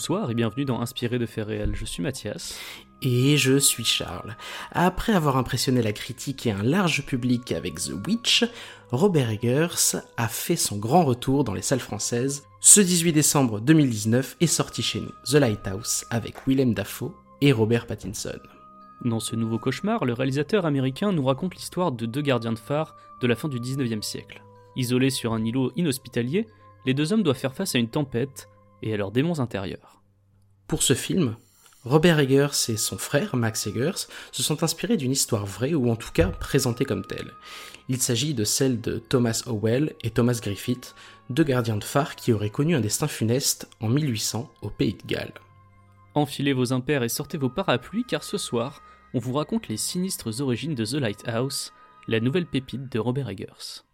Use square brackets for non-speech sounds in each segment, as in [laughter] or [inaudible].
Bonsoir et bienvenue dans Inspiré de faits réels. Je suis Mathias. Et je suis Charles. Après avoir impressionné la critique et un large public avec The Witch, Robert Eggers a fait son grand retour dans les salles françaises. Ce 18 décembre 2019 est sorti chez nous The Lighthouse avec Willem Dafoe et Robert Pattinson. Dans ce nouveau cauchemar, le réalisateur américain nous raconte l'histoire de deux gardiens de phare de la fin du 19e siècle. Isolés sur un îlot inhospitalier, les deux hommes doivent faire face à une tempête et à leurs démons intérieurs. Pour ce film, Robert Eggers et son frère Max Eggers se sont inspirés d'une histoire vraie ou en tout cas présentée comme telle. Il s'agit de celle de Thomas Howell et Thomas Griffith, deux gardiens de phare qui auraient connu un destin funeste en 1800 au pays de Galles. Enfilez vos impairs et sortez vos parapluies car ce soir, on vous raconte les sinistres origines de The Lighthouse, la nouvelle pépite de Robert Eggers.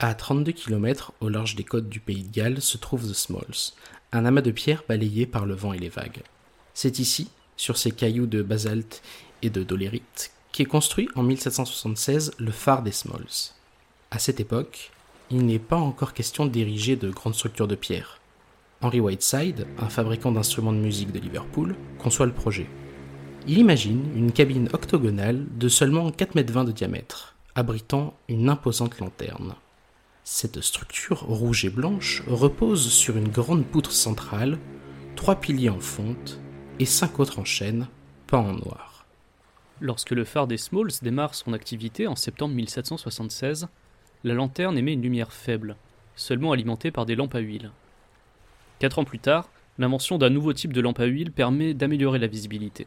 À 32 km au large des côtes du pays de Galles se trouve The Smalls, un amas de pierres balayé par le vent et les vagues. C'est ici, sur ces cailloux de basalte et de dolérite, qu'est construit en 1776 le phare des Smalls. À cette époque, il n'est pas encore question d'ériger de grandes structures de pierre. Henry Whiteside, un fabricant d'instruments de musique de Liverpool, conçoit le projet. Il imagine une cabine octogonale de seulement 4,20 m de diamètre, abritant une imposante lanterne. Cette structure rouge et blanche repose sur une grande poutre centrale, trois piliers en fonte et cinq autres en chêne, peints en noir. Lorsque le phare des Smalls démarre son activité en septembre 1776, la lanterne émet une lumière faible, seulement alimentée par des lampes à huile. Quatre ans plus tard, l'invention d'un nouveau type de lampe à huile permet d'améliorer la visibilité.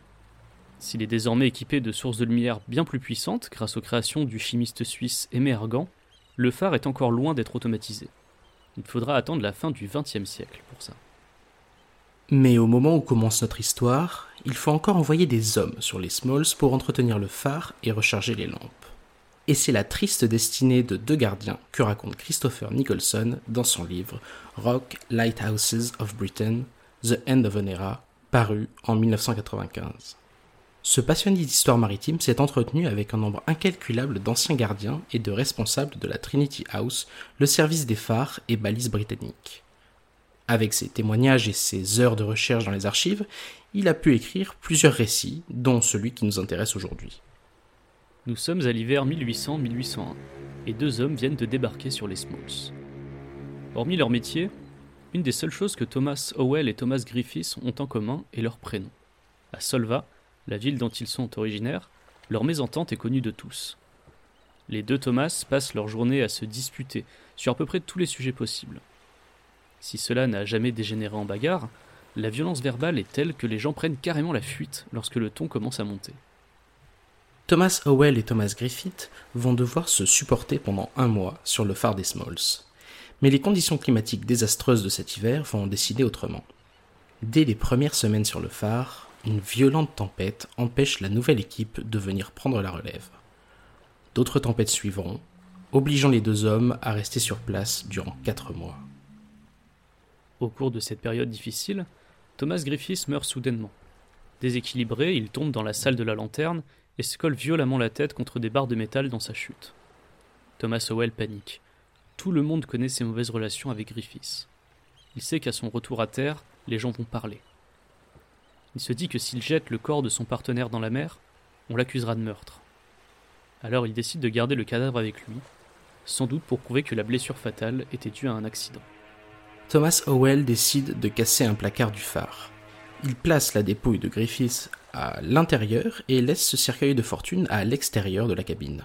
S'il est désormais équipé de sources de lumière bien plus puissantes grâce aux créations du chimiste suisse Aimé le phare est encore loin d'être automatisé. Il faudra attendre la fin du XXe siècle pour ça. Mais au moment où commence notre histoire, il faut encore envoyer des hommes sur les Smalls pour entretenir le phare et recharger les lampes. Et c'est la triste destinée de deux gardiens que raconte Christopher Nicholson dans son livre Rock Lighthouses of Britain, The End of an Era, paru en 1995. Ce passionné d'histoire maritime s'est entretenu avec un nombre incalculable d'anciens gardiens et de responsables de la Trinity House, le service des phares et balises britanniques. Avec ses témoignages et ses heures de recherche dans les archives, il a pu écrire plusieurs récits, dont celui qui nous intéresse aujourd'hui. Nous sommes à l'hiver 1800-1801, et deux hommes viennent de débarquer sur les Smalls. Hormis leur métier, une des seules choses que Thomas Howell et Thomas Griffiths ont en commun est leur prénom. À Solva, la ville dont ils sont originaires, leur mésentente est connue de tous. Les deux Thomas passent leur journée à se disputer sur à peu près tous les sujets possibles. Si cela n'a jamais dégénéré en bagarre, la violence verbale est telle que les gens prennent carrément la fuite lorsque le ton commence à monter. Thomas Howell et Thomas Griffith vont devoir se supporter pendant un mois sur le phare des Smalls. Mais les conditions climatiques désastreuses de cet hiver vont décider autrement. Dès les premières semaines sur le phare, une violente tempête empêche la nouvelle équipe de venir prendre la relève. D'autres tempêtes suivront, obligeant les deux hommes à rester sur place durant quatre mois. Au cours de cette période difficile, Thomas Griffiths meurt soudainement. Déséquilibré, il tombe dans la salle de la lanterne et se colle violemment la tête contre des barres de métal dans sa chute. Thomas Howell panique. Tout le monde connaît ses mauvaises relations avec Griffiths. Il sait qu'à son retour à terre, les gens vont parler. Il se dit que s'il jette le corps de son partenaire dans la mer, on l'accusera de meurtre. Alors il décide de garder le cadavre avec lui, sans doute pour prouver que la blessure fatale était due à un accident. Thomas Howell décide de casser un placard du phare. Il place la dépouille de Griffiths à l'intérieur et laisse ce cercueil de fortune à l'extérieur de la cabine.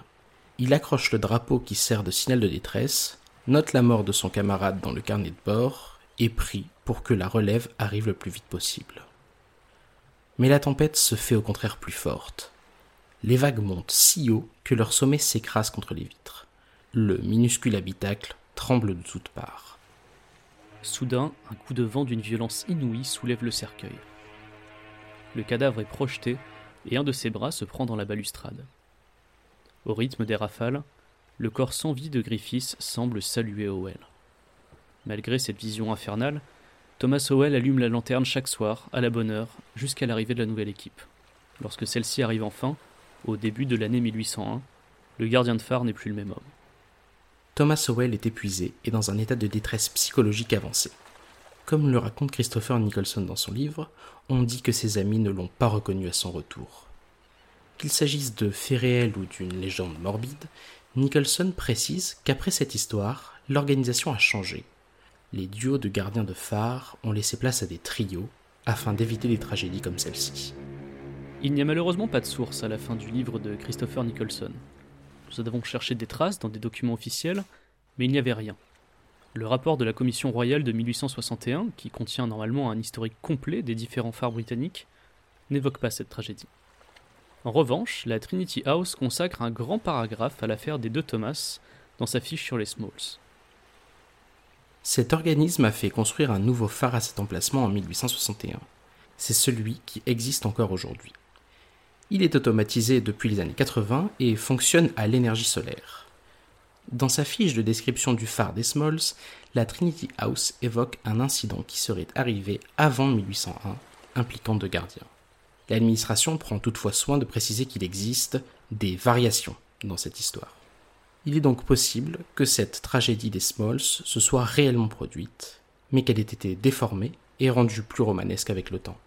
Il accroche le drapeau qui sert de signal de détresse, note la mort de son camarade dans le carnet de bord et prie pour que la relève arrive le plus vite possible. Mais la tempête se fait au contraire plus forte. Les vagues montent si haut que leur sommet s'écrase contre les vitres. Le minuscule habitacle tremble de toutes parts. Soudain, un coup de vent d'une violence inouïe soulève le cercueil. Le cadavre est projeté et un de ses bras se prend dans la balustrade. Au rythme des rafales, le corps sans vie de Griffiths semble saluer Howell. Malgré cette vision infernale, Thomas Howell allume la lanterne chaque soir, à la bonne heure, jusqu'à l'arrivée de la nouvelle équipe. Lorsque celle-ci arrive enfin, au début de l'année 1801, le gardien de phare n'est plus le même homme. Thomas Howell est épuisé et dans un état de détresse psychologique avancé. Comme le raconte Christopher Nicholson dans son livre, on dit que ses amis ne l'ont pas reconnu à son retour. Qu'il s'agisse de faits réels ou d'une légende morbide, Nicholson précise qu'après cette histoire, l'organisation a changé. Les duos de gardiens de phare ont laissé place à des trios afin d'éviter des tragédies comme celle-ci. Il n'y a malheureusement pas de source à la fin du livre de Christopher Nicholson. Nous avons cherché des traces dans des documents officiels, mais il n'y avait rien. Le rapport de la Commission royale de 1861, qui contient normalement un historique complet des différents phares britanniques, n'évoque pas cette tragédie. En revanche, la Trinity House consacre un grand paragraphe à l'affaire des deux Thomas dans sa fiche sur les Smalls. Cet organisme a fait construire un nouveau phare à cet emplacement en 1861. C'est celui qui existe encore aujourd'hui. Il est automatisé depuis les années 80 et fonctionne à l'énergie solaire. Dans sa fiche de description du phare des Smalls, la Trinity House évoque un incident qui serait arrivé avant 1801, impliquant deux gardiens. L'administration prend toutefois soin de préciser qu'il existe des variations dans cette histoire. Il est donc possible que cette tragédie des Smalls se soit réellement produite, mais qu'elle ait été déformée et rendue plus romanesque avec le temps.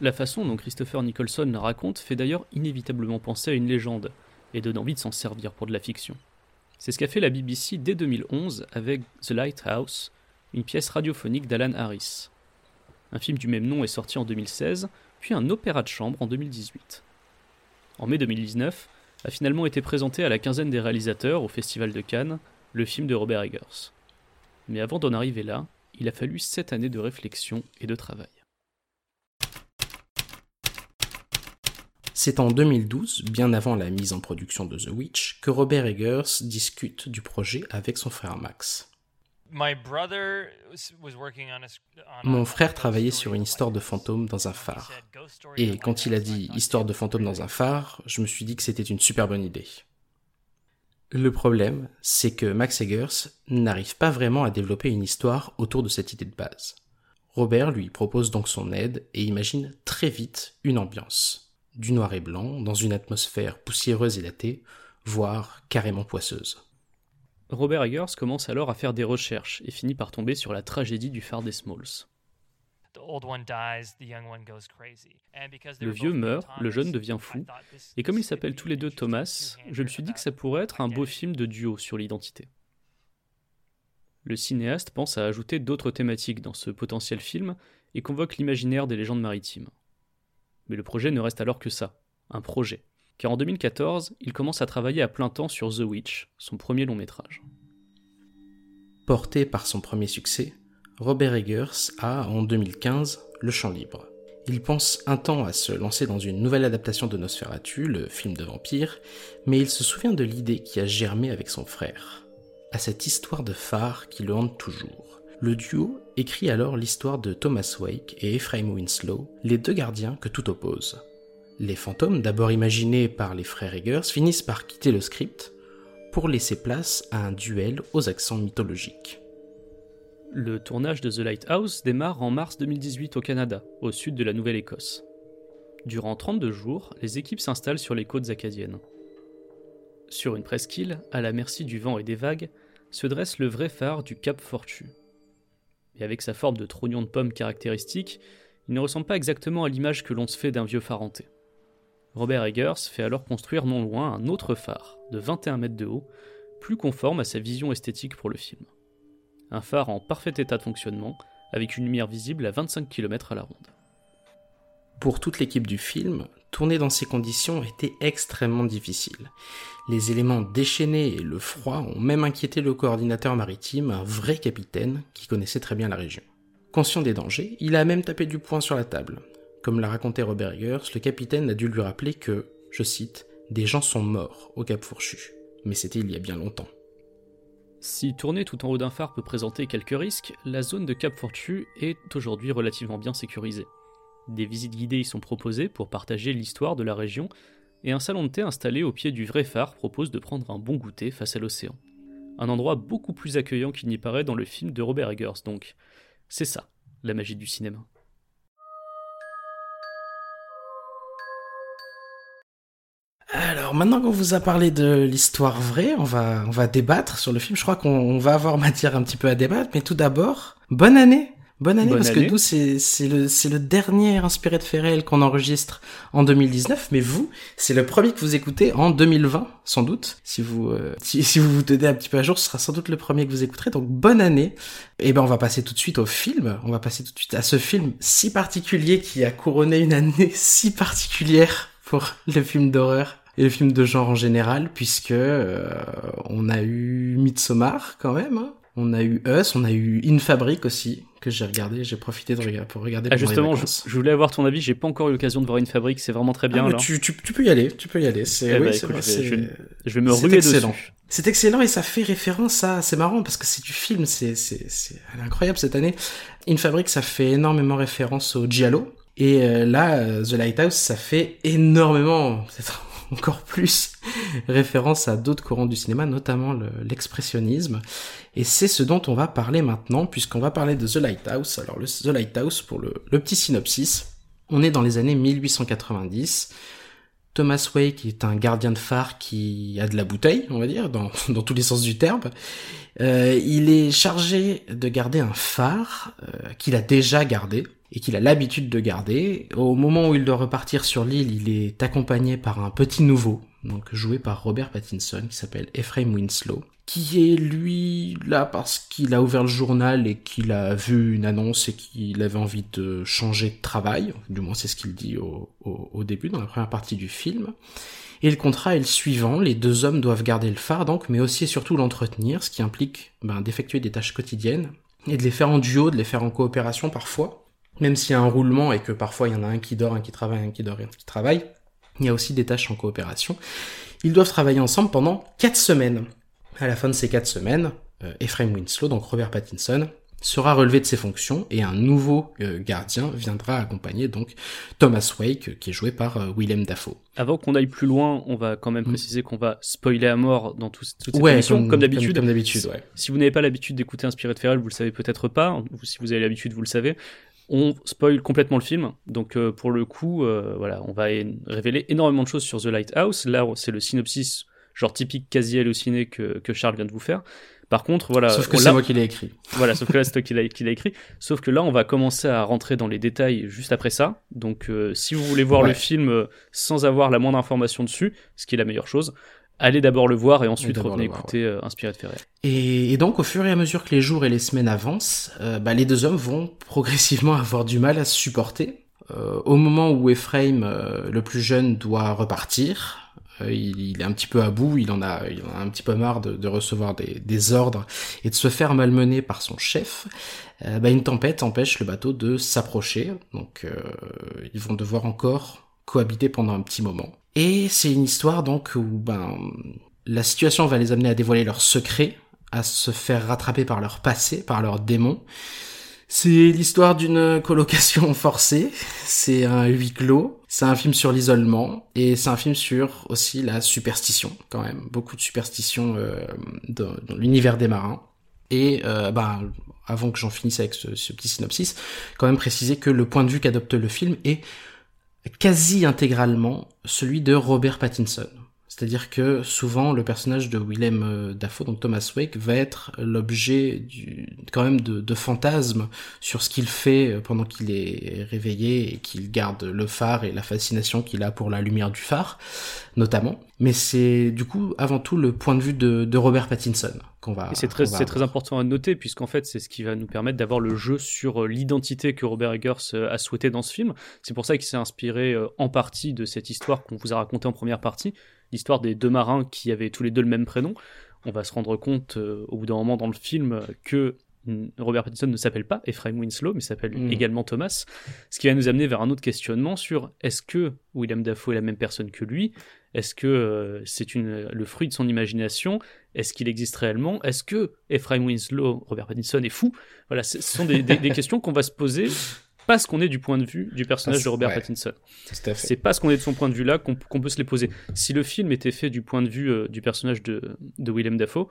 La façon dont Christopher Nicholson la raconte fait d'ailleurs inévitablement penser à une légende, et donne envie de s'en servir pour de la fiction. C'est ce qu'a fait la BBC dès 2011 avec The Lighthouse, une pièce radiophonique d'Alan Harris. Un film du même nom est sorti en 2016, puis un opéra de chambre en 2018. En mai 2019, a finalement été présenté à la quinzaine des réalisateurs au Festival de Cannes, le film de Robert Eggers. Mais avant d'en arriver là, il a fallu sept années de réflexion et de travail. C'est en 2012, bien avant la mise en production de The Witch, que Robert Eggers discute du projet avec son frère Max. Mon frère travaillait sur une histoire de fantôme dans un phare. Et quand il a dit histoire de fantôme dans un phare, je me suis dit que c'était une super bonne idée. Le problème, c'est que Max Eggers n'arrive pas vraiment à développer une histoire autour de cette idée de base. Robert lui propose donc son aide et imagine très vite une ambiance. Du noir et blanc, dans une atmosphère poussiéreuse et datée, voire carrément poisseuse. Robert Eggers commence alors à faire des recherches et finit par tomber sur la tragédie du phare des Smalls. Le vieux meurt, le jeune devient fou, et comme ils s'appellent tous les deux Thomas, je me suis dit que ça pourrait être un beau film de duo sur l'identité. Le cinéaste pense à ajouter d'autres thématiques dans ce potentiel film et convoque l'imaginaire des légendes maritimes. Mais le projet ne reste alors que ça, un projet car en 2014, il commence à travailler à plein temps sur The Witch, son premier long métrage. Porté par son premier succès, Robert Eggers a, en 2015, le champ libre. Il pense un temps à se lancer dans une nouvelle adaptation de Nosferatu, le film de vampire, mais il se souvient de l'idée qui a germé avec son frère, à cette histoire de phare qui le hante toujours. Le duo écrit alors l'histoire de Thomas Wake et Ephraim Winslow, les deux gardiens que tout oppose. Les fantômes, d'abord imaginés par les frères Eggers, finissent par quitter le script pour laisser place à un duel aux accents mythologiques. Le tournage de The Lighthouse démarre en mars 2018 au Canada, au sud de la Nouvelle-Écosse. Durant 32 jours, les équipes s'installent sur les côtes acadiennes. Sur une presqu'île, à la merci du vent et des vagues, se dresse le vrai phare du Cap Fortu. Et avec sa forme de trognon de pomme caractéristique, il ne ressemble pas exactement à l'image que l'on se fait d'un vieux phare hanté. Robert Eggers fait alors construire non loin un autre phare, de 21 mètres de haut, plus conforme à sa vision esthétique pour le film. Un phare en parfait état de fonctionnement, avec une lumière visible à 25 km à la ronde. Pour toute l'équipe du film, tourner dans ces conditions était extrêmement difficile. Les éléments déchaînés et le froid ont même inquiété le coordinateur maritime, un vrai capitaine qui connaissait très bien la région. Conscient des dangers, il a même tapé du poing sur la table, comme l'a raconté Robert Eggers, le capitaine a dû lui rappeler que, je cite, des gens sont morts au Cap Fourchu. Mais c'était il y a bien longtemps. Si tourner tout en haut d'un phare peut présenter quelques risques, la zone de Cap Fourchu est aujourd'hui relativement bien sécurisée. Des visites guidées y sont proposées pour partager l'histoire de la région, et un salon de thé installé au pied du vrai phare propose de prendre un bon goûter face à l'océan. Un endroit beaucoup plus accueillant qu'il n'y paraît dans le film de Robert Eggers, donc. C'est ça, la magie du cinéma. Alors maintenant qu'on vous a parlé de l'histoire vraie, on va, on va débattre sur le film. Je crois qu'on va avoir [laughs] matière un petit peu à débattre, mais tout d'abord, bonne année Bonne année, Bonne parce année. que nous, c'est c'est le, c'est le dernier inspiré de réels qu'on enregistre en 2019, mais vous, c'est le premier que vous écoutez en 2020, sans doute. Si vous, euh, si, [laughs] si vous vous tenez un petit peu à jour, ce sera sans doute le premier que vous écouterez, donc bonne année. Et ben, on va passer tout de suite au film, on va passer tout de suite à ce film si particulier qui a couronné une année [laughs] si particulière pour le film d'horreur et le film de genre en général, puisque euh, on a eu Midsommar quand même, hein. on a eu Us, on a eu In Fabric aussi que j'ai regardé, j'ai profité de regarder pour regarder. Ah, justement, je, voulais avoir ton avis, j'ai pas encore eu l'occasion de voir une fabrique, c'est vraiment très bien Ah, là. tu, tu, tu peux y aller, tu peux y aller. C'est Eh oui, vrai, je vais- c'est- je vais- Je vais me ruer excellent. dessus. C'est excellent et ça fait référence à. C'est marrant parce que c'est du film, c'est incroyable cette année. In Fabric, ça fait énormément référence au giallo et euh, là, euh, The Lighthouse, ça fait énormément, [laughs] encore plus référence à d'autres courants du cinéma, notamment le- l'expressionnisme. Et c'est ce dont on va parler maintenant, puisqu'on va parler de The Lighthouse. Alors The Lighthouse, pour le, petit synopsis, on est dans les années 1890. Thomas Wake est un gardien de phare qui a de la bouteille, on va dire, dans, [laughs] dans tous les sens du terme. Euh, il est chargé de garder un phare euh, qu'il a déjà gardé et qu'il a l'habitude de garder. Au moment où il doit repartir sur l'île, il est accompagné par un petit nouveau, donc joué par Robert Pattinson, qui s'appelle Ephraim Winslow, qui est lui là parce qu'il a ouvert le journal et qu'il a vu une annonce et qu'il avait envie de changer de travail, du moins c'est ce qu'il dit au, début, dans la première partie du film. Et le contrat est le suivant, les deux hommes doivent garder le phare donc, mais aussi et surtout l'entretenir, ce qui implique ben, d'effectuer des tâches quotidiennes, et de les faire en duo, de les faire en coopération parfois, même s'il y a un roulement et que parfois il y en a un qui dort, un qui travaille, un qui dort et un qui travaille, il y a aussi des tâches en coopération. Ils doivent travailler ensemble pendant quatre semaines. À la fin de ces quatre semaines, euh, Ephraim Winslow, donc Robert Pattinson, sera relevé de ses fonctions et un nouveau euh, gardien viendra accompagner donc Thomas Wake, qui est joué par euh, Willem Dafoe. Avant qu'on aille plus loin, on va quand même Mm. préciser qu'on va spoiler à mort dans tout, toute cette Ouais, comme, d'habitude. Comme, d'habitude, ouais. Si vous n'avez pas l'habitude d'écouter Inspiré de Feral, vous le savez peut-être pas. Ou si vous avez l'habitude, vous le savez. On spoil complètement le film. Donc euh, pour le coup, euh, voilà, on va révéler énormément de choses sur The Lighthouse. Là, c'est le synopsis genre typique quasi halluciné que, que Charles vient de vous faire. Par contre, voilà, Sauf que c'est moi qui l'ai écrit. voilà, sauf que là, c'est toi qui l'a qui l'a écrit. Sauf que là, on va commencer à rentrer dans les détails juste après ça. Donc, euh, si vous voulez voir Ouais. le film sans avoir la moindre information dessus, ce qui est la meilleure chose, allez d'abord le voir et ensuite d'abord revenez voir, écouter euh, Inspiré de Ferrer. Et, et donc, au fur et à mesure que les jours et les semaines avancent, euh, bah, les deux hommes vont progressivement [laughs] avoir du mal à se supporter. Euh, au moment où Ephraim, euh, le plus jeune, doit repartir, euh, il, il est un petit peu à bout, il en a, il en a un petit peu marre de, de recevoir des, des ordres et de se faire malmener par son chef. Euh, bah, une tempête empêche le bateau de s'approcher, donc euh, ils vont devoir encore cohabiter pendant un petit moment. Et c'est une histoire donc où ben la situation va les amener à dévoiler leurs secrets, à se faire rattraper par leur passé, par leurs démons. C'est l'histoire d'une colocation [laughs] forcée, c'est un huis clos, c'est un film sur l'isolement, et c'est un film sur aussi la superstition, quand même, beaucoup de superstition euh, dans, l'univers des marins. Et euh, ben, avant que j'en finisse avec ce petit synopsis, quand même préciser que le point de vue qu'adopte le film est quasi intégralement celui de Robert Pattinson. C'est-à-dire que souvent le personnage de Willem euh, Dafoe, donc Thomas Wake, va être l'objet du, quand même de, de fantasmes sur ce qu'il fait euh, pendant qu'il est réveillé et qu'il garde le phare et la fascination qu'il a pour la lumière du phare, notamment. Mais c'est du coup avant tout le point de vue de, de Robert Pattinson qu'on va. Et c'est très, va très important à noter, puisqu'en fait, c'est ce qui va nous permettre d'avoir le jeu sur euh, l'identité que Robert Eggers a souhaité dans ce film. C'est pour ça qu'il s'est inspiré en partie de cette histoire qu'on vous a racontée en première partie, l'histoire des deux marins qui avaient tous les deux le même prénom. On va se rendre compte euh, au bout d'un moment dans le film que mm, Robert Pattinson ne s'appelle pas Ephraim Winslow, mais s'appelle Mm. également Thomas. Ce qui va nous amener vers un autre questionnement sur est-ce que William Dafoe est la même personne que lui? Est-ce que euh, c'est le fruit de son imagination? Est-ce qu'il existe réellement? Est-ce que Ephraim Winslow, Robert Pattinson est fou? Voilà, ce ce sont des, des- des [laughs] questions qu'on va se poser parce qu'on est du point de vue du personnage Ah, de Robert ouais. Pattinson. C'est parce qu'on est de son point de vue là qu'on peut se les poser. Si le film était fait du point de vue euh, du personnage de, de Willem Dafoe,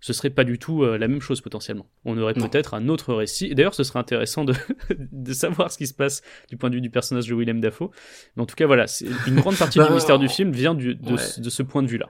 ce serait pas du tout euh, la même chose potentiellement. On aurait peut-être un autre récit. Et D'ailleurs, ce serait intéressant de, [laughs] de savoir ce qui se passe du point de vue du personnage de Willem Dafoe. Mais en tout cas, voilà, c'est- une grande partie Bah, du mystère du film vient du- de, ouais. ce- de ce point de vue-là.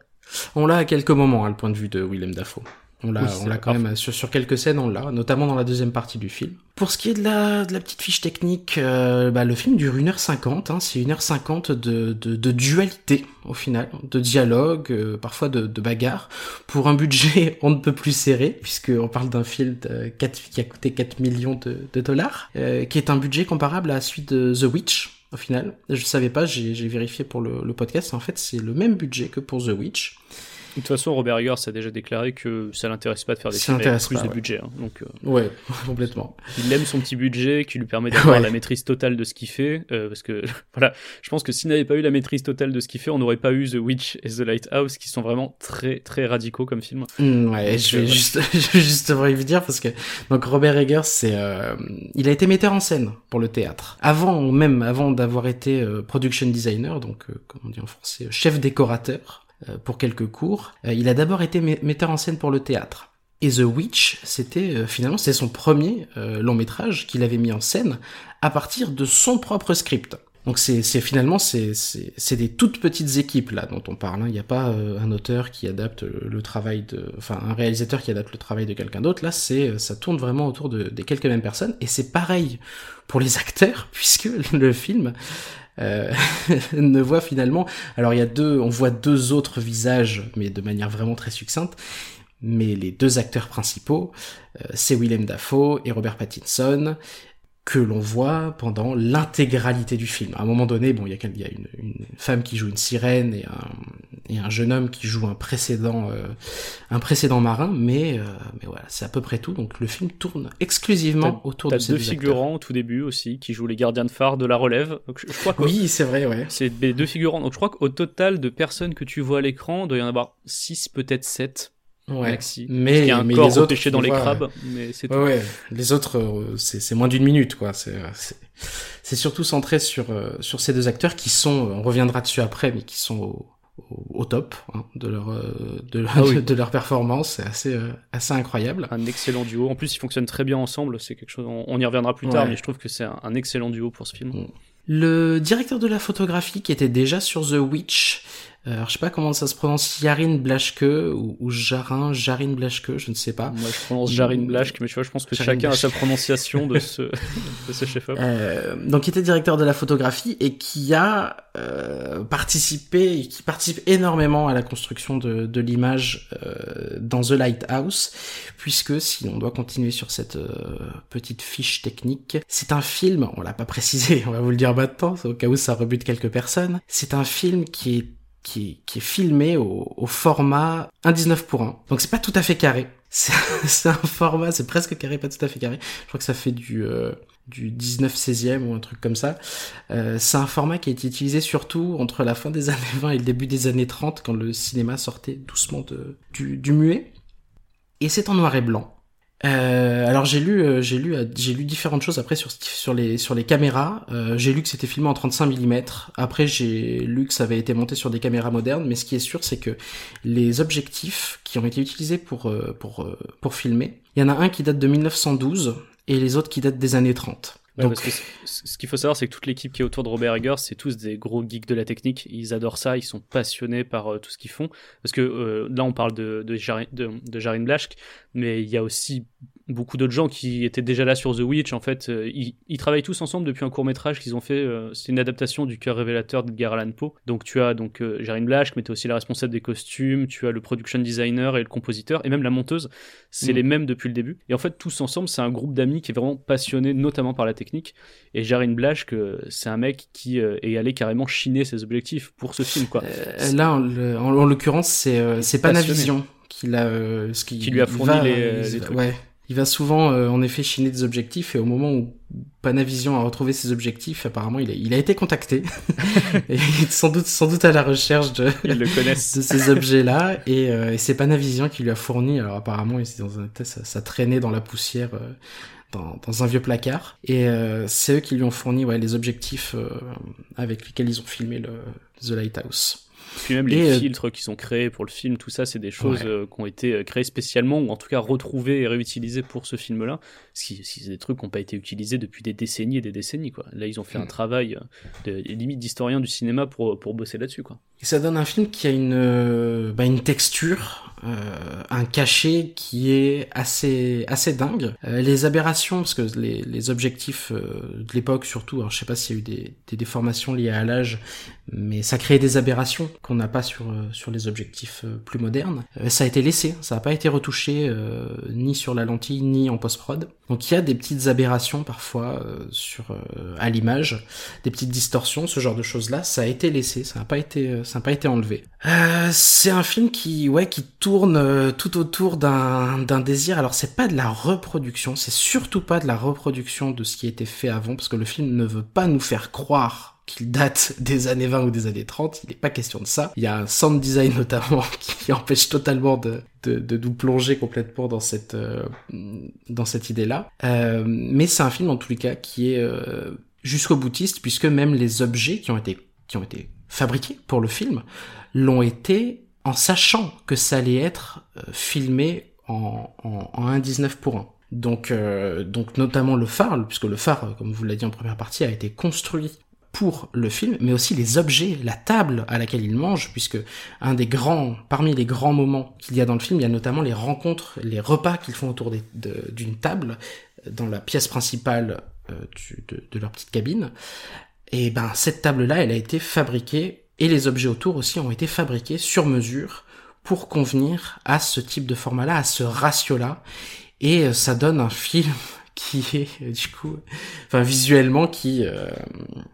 On l'a à quelques moments, hein, le point de vue de Willem Dafoe. On l'a, Oui, on l'a quand même sur, sur quelques scènes, on l'a, notamment dans la deuxième partie du film. Pour ce qui est de la, de la petite fiche technique, euh, bah, le film dure 1h50, hein, c'est 1h50 de, de, de dualité au final, de dialogue, euh, parfois de, de bagarre, pour un budget [laughs] on ne peut plus serré, puisqu'on parle d'un film de 4 qui a coûté 4 millions de, de dollars, euh, qui est un budget comparable à celui de The Witch, au final. Je savais pas, j'ai, j'ai vérifié pour le, le podcast, en fait c'est le même budget que pour The Witch. De toute façon, Robert Eggers a déjà déclaré que ça l'intéresse pas de faire des films avec plus pas, de ouais. budget. hein. Donc, euh, Ouais, [laughs] complètement. il aime son petit budget qui lui permet d'avoir [laughs] Ouais. la maîtrise totale de ce qu'il fait. euh, parce que, [laughs] voilà, je pense que s'il n'avait pas eu la maîtrise totale de ce qu'il fait, on n'aurait pas eu The Witch et The Lighthouse, qui sont vraiment très, très radicaux comme film. Mm, ouais, Donc, je vais euh, juste, je vais y venir parce que donc Robert Eggers, c'est, euh, il a été metteur en scène pour le théâtre. Avant même, avant d'avoir été production designer, donc comment on dit en français, chef décorateur pour quelques cours, euh, il a d'abord été metteur en scène pour le théâtre. Et The Witch, c'était euh, finalement c'était son premier euh, long métrage qu'il avait mis en scène à partir de son propre script. Donc c'est c'est finalement c'est c'est c'est des toutes petites équipes là dont on parle. hein. Il n'y a pas euh, un auteur qui adapte le, travail de, enfin un réalisateur qui adapte le travail de quelqu'un d'autre. Là c'est euh, ça tourne vraiment autour de des quelques mêmes personnes et c'est pareil pour les [laughs] acteurs puisque le film euh, [laughs] ne voit finalement. Alors il y a deux, on voit deux autres visages mais de manière vraiment très succincte. Mais les deux acteurs principaux, euh, c'est Willem Dafoe et Robert Pattinson que l'on voit pendant l'intégralité du film. À un moment donné, bon, il y a, y a une, une femme qui joue une sirène et un, et un jeune homme qui joue un précédent, euh, un précédent marin, mais, euh, mais voilà, c'est à peu près tout. Donc le film tourne exclusivement autour de ces deux deux figurants au tout début aussi, qui jouent les gardiens de phare de la relève. Donc, je, je crois que acteurs. Oui, c'est vrai, ouais. c'est deux figurants. Donc je crois qu'au total de personnes que tu vois à l'écran, il doit y en avoir 6, peut-être 7 ouais. maxi. Mais, Parce qu'il y a un mais corps les autres, dans les vois, crabes, mais c'est tout. Ouais, ouais. Les autres, euh, c'est moins d'une minute, quoi. C'est euh, surtout centré sur euh, sur ces deux acteurs qui sont, on reviendra dessus après, mais qui sont au, au, au top hein, de leur euh, de, leur- Ah oui. [laughs] de leur performance. C'est assez assez incroyable. Un excellent duo. En plus, ils fonctionnent très bien ensemble. C'est quelque chose. On, on y reviendra plus tard, mais je trouve que c'est un, un excellent duo pour ce film. Mm. Le directeur de la photographie qui était déjà sur The Witch, alors je sais pas comment ça se prononce, Yarin Blaschke ou, ou Jarin, Jarin Blaschke, je ne sais pas. Moi, je prononce Jarin Blaschke, mais tu vois, je pense que Jarin chacun a sa prononciation de ce, [laughs] de ce chef-op. Euh, donc, qui était directeur de la photographie et qui a euh, participé, et qui participe énormément à la construction de, de l'image euh, dans The Lighthouse, puisque si on doit continuer sur cette euh, petite fiche technique, c'est un film, on l'a pas précisé, [laughs] on va vous le dire maintenant, au cas où ça rebute quelques personnes, c'est un film qui est qui qui est filmé au, au format 1,19 pour 1. Donc c'est pas tout à fait carré. [laughs] C'est c'est un format, c'est presque carré, pas tout à fait carré. Je crois que ça fait du, euh, du 19 16e ou un truc comme ça. Euh, c'est un format qui a été utilisé surtout entre la fin des [laughs] années 20 et le début des années 30 quand le cinéma sortait doucement de, du, du muet. Et c'est en noir et blanc. Euh, alors j'ai lu, euh, j'ai lu, euh, j'ai lu différentes choses après sur les sur les caméras. Euh, j'ai lu que c'était filmé en 35 mm. Après j'ai lu que ça avait été monté sur des caméras modernes. Mais ce qui est sûr, c'est que les objectifs qui ont été utilisés pour pour pour filmer, il y en a un qui date de 1912 et les autres qui datent des années 30. Ouais, Donc parce que ce qu'il faut savoir, c'est que toute l'équipe qui est autour de Robert Eggers, c'est tous des gros geeks de la technique. Ils adorent ça, ils sont passionnés par euh, tout ce qu'ils font. Parce que euh, là, on parle de, de, Jarin, de, de Jarin mais il y a aussi beaucoup d'autres gens qui étaient déjà là sur The Witch. En fait, euh, ils, ils travaillent tous ensemble depuis un court métrage qu'ils ont fait. euh, c'est une adaptation du cœur révélateur d'Edgar Allan Poe. Donc tu as donc euh, Blaschke, mais tu as aussi la responsable des costumes, tu as le production designer et le compositeur, et même la monteuse. C'est Mm. les mêmes depuis le début. Et en fait, tous ensemble, c'est un groupe d'amis qui est vraiment passionné, notamment par la technique. Et Jarin Blaschke, euh, c'est un mec qui est allé carrément chiner ses objectifs pour ce film, quoi. Euh, là, en, le- en- en l'occurrence, c'est euh, c'est. Panavision qui euh, ce qui, Qui lui a fourni va- les- les trucs. Ouais. Il va souvent, euh, en effet, chiner des objectifs et au moment où Panavision a retrouvé ses objectifs, apparemment, il a, il a été contacté [laughs] et sans doute, sans doute à la recherche de, Ils le connaissent. de ces objets-là et, euh, et c'est Panavision qui lui a fourni. Alors apparemment, il dans un, ça, ça traînait dans la poussière. euh, dans, dans un vieux placard et c'est eux qui lui ont fourni ouais, les objectifs avec lesquels ils ont filmé le The Lighthouse. Puis même les euh, filtres qui sont créés pour le film, tout ça, c'est des choses Ouais. euh, qui ont été euh, créées spécialement ou en tout cas retrouvées et réutilisées pour ce film-là. Ce qui, ce qui- c'est des trucs qui n'ont pas été utilisés depuis des décennies et des décennies. Quoi. Là, ils ont fait un Mm. travail de, limite d'historien du cinéma pour, pour bosser là-dessus. Quoi. Et ça donne un film qui a une, euh, bah, texture, euh, un cachet qui est assez, assez dingue. Euh, les aberrations, parce que les, objectifs de l'époque surtout, alors je sais pas s'il y a eu des, des déformations liées à l'âge, mais ça créait des aberrations qu'on n'a pas sur, sur les objectifs plus modernes. Ça a été laissé, ça n'a pas été retouché ni sur la lentille ni en post-prod. Donc il y a des petites aberrations parfois sur à l'image, des petites distorsions, ce genre de choses-là, ça a été laissé, ça n'a pas été, ça n'a pas été enlevé. Euh, c'est un film qui, ouais, qui tourne euh, tout autour d'un désir. Alors c'est pas de la reproduction, c'est surtout pas de la reproduction de ce qui a été fait avant, parce que le film ne veut pas nous faire croire qu'il date [laughs] des années 20 ou des années 30, il n'est pas question de ça. Il y a un sound design [laughs] notamment qui empêche totalement de, de, de nous plonger complètement dans cette, euh, cette idée-là. Mais c'est un film en tous les cas qui est jusqu'au boutiste, puisque même les objets qui ont été, qui ont été fabriqués pour le film l'ont été en sachant que ça allait être euh, filmé en, en, en 1,19 pour 1. Donc, euh, donc notamment le phare, puisque le phare, euh, comme vous l'avez dit en première partie, a été construit pour le film, mais aussi les objets, la table à laquelle il mange, puisque un des grands, parmi les grands moments qu'il y a dans le film, il y a notamment les rencontres, les repas qu'ils font autour d'une table dans la pièce principale de leur petite cabine. Et ben cette table-là, elle a été fabriquée et les objets autour aussi ont été fabriqués sur mesure pour convenir à ce type de format-là, à ce ratio-là. Et euh, ça donne un film [laughs] qui est du coup, enfin visuellement, qui euh,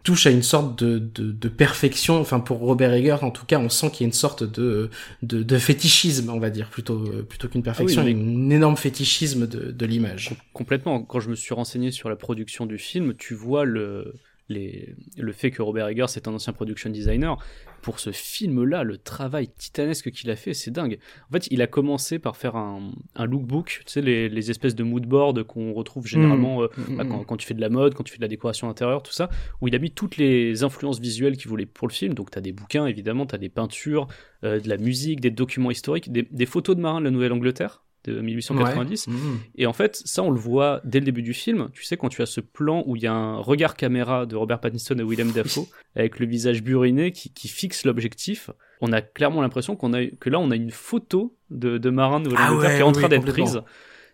touche à une sorte de, de, de perfection. Enfin pour Robert Eggers, en tout cas, on sent qu'il y a une sorte de, de, de fétichisme, on va dire, plutôt euh, plutôt qu'une perfection, Ah mais- un énorme fétichisme de, de l'image. Complètement. Quand je me suis renseigné sur la production du film, tu vois le, les, le fait que Robert Eggers est un ancien production designer. Pour ce film-là, le travail titanesque qu'il a fait, c'est dingue. En fait, il a commencé par faire un, un lookbook, tu sais, les, les espèces de moodboards qu'on retrouve généralement euh, bah, quand, quand tu fais de la mode, quand tu fais de la décoration intérieure, tout ça, où il a mis toutes les influences visuelles qu'il voulait pour le film. Donc, tu as des bouquins, évidemment, tu as des peintures, euh, de la musique, des documents historiques, des, des photos de marins de la Nouvelle-Angleterre de 1890. Ouais. Mhm. Et en fait, ça, on le voit dès le début du film. Tu sais, quand tu as ce plan où il y a un regard caméra de Robert Pattinson et Willem Dafoe, [laughs] avec le visage buriné qui, qui fixe l'objectif, on a clairement l'impression qu'on a, que là, on a une photo de, de marin de Ah ouais, qui est en oui, train d'être prise.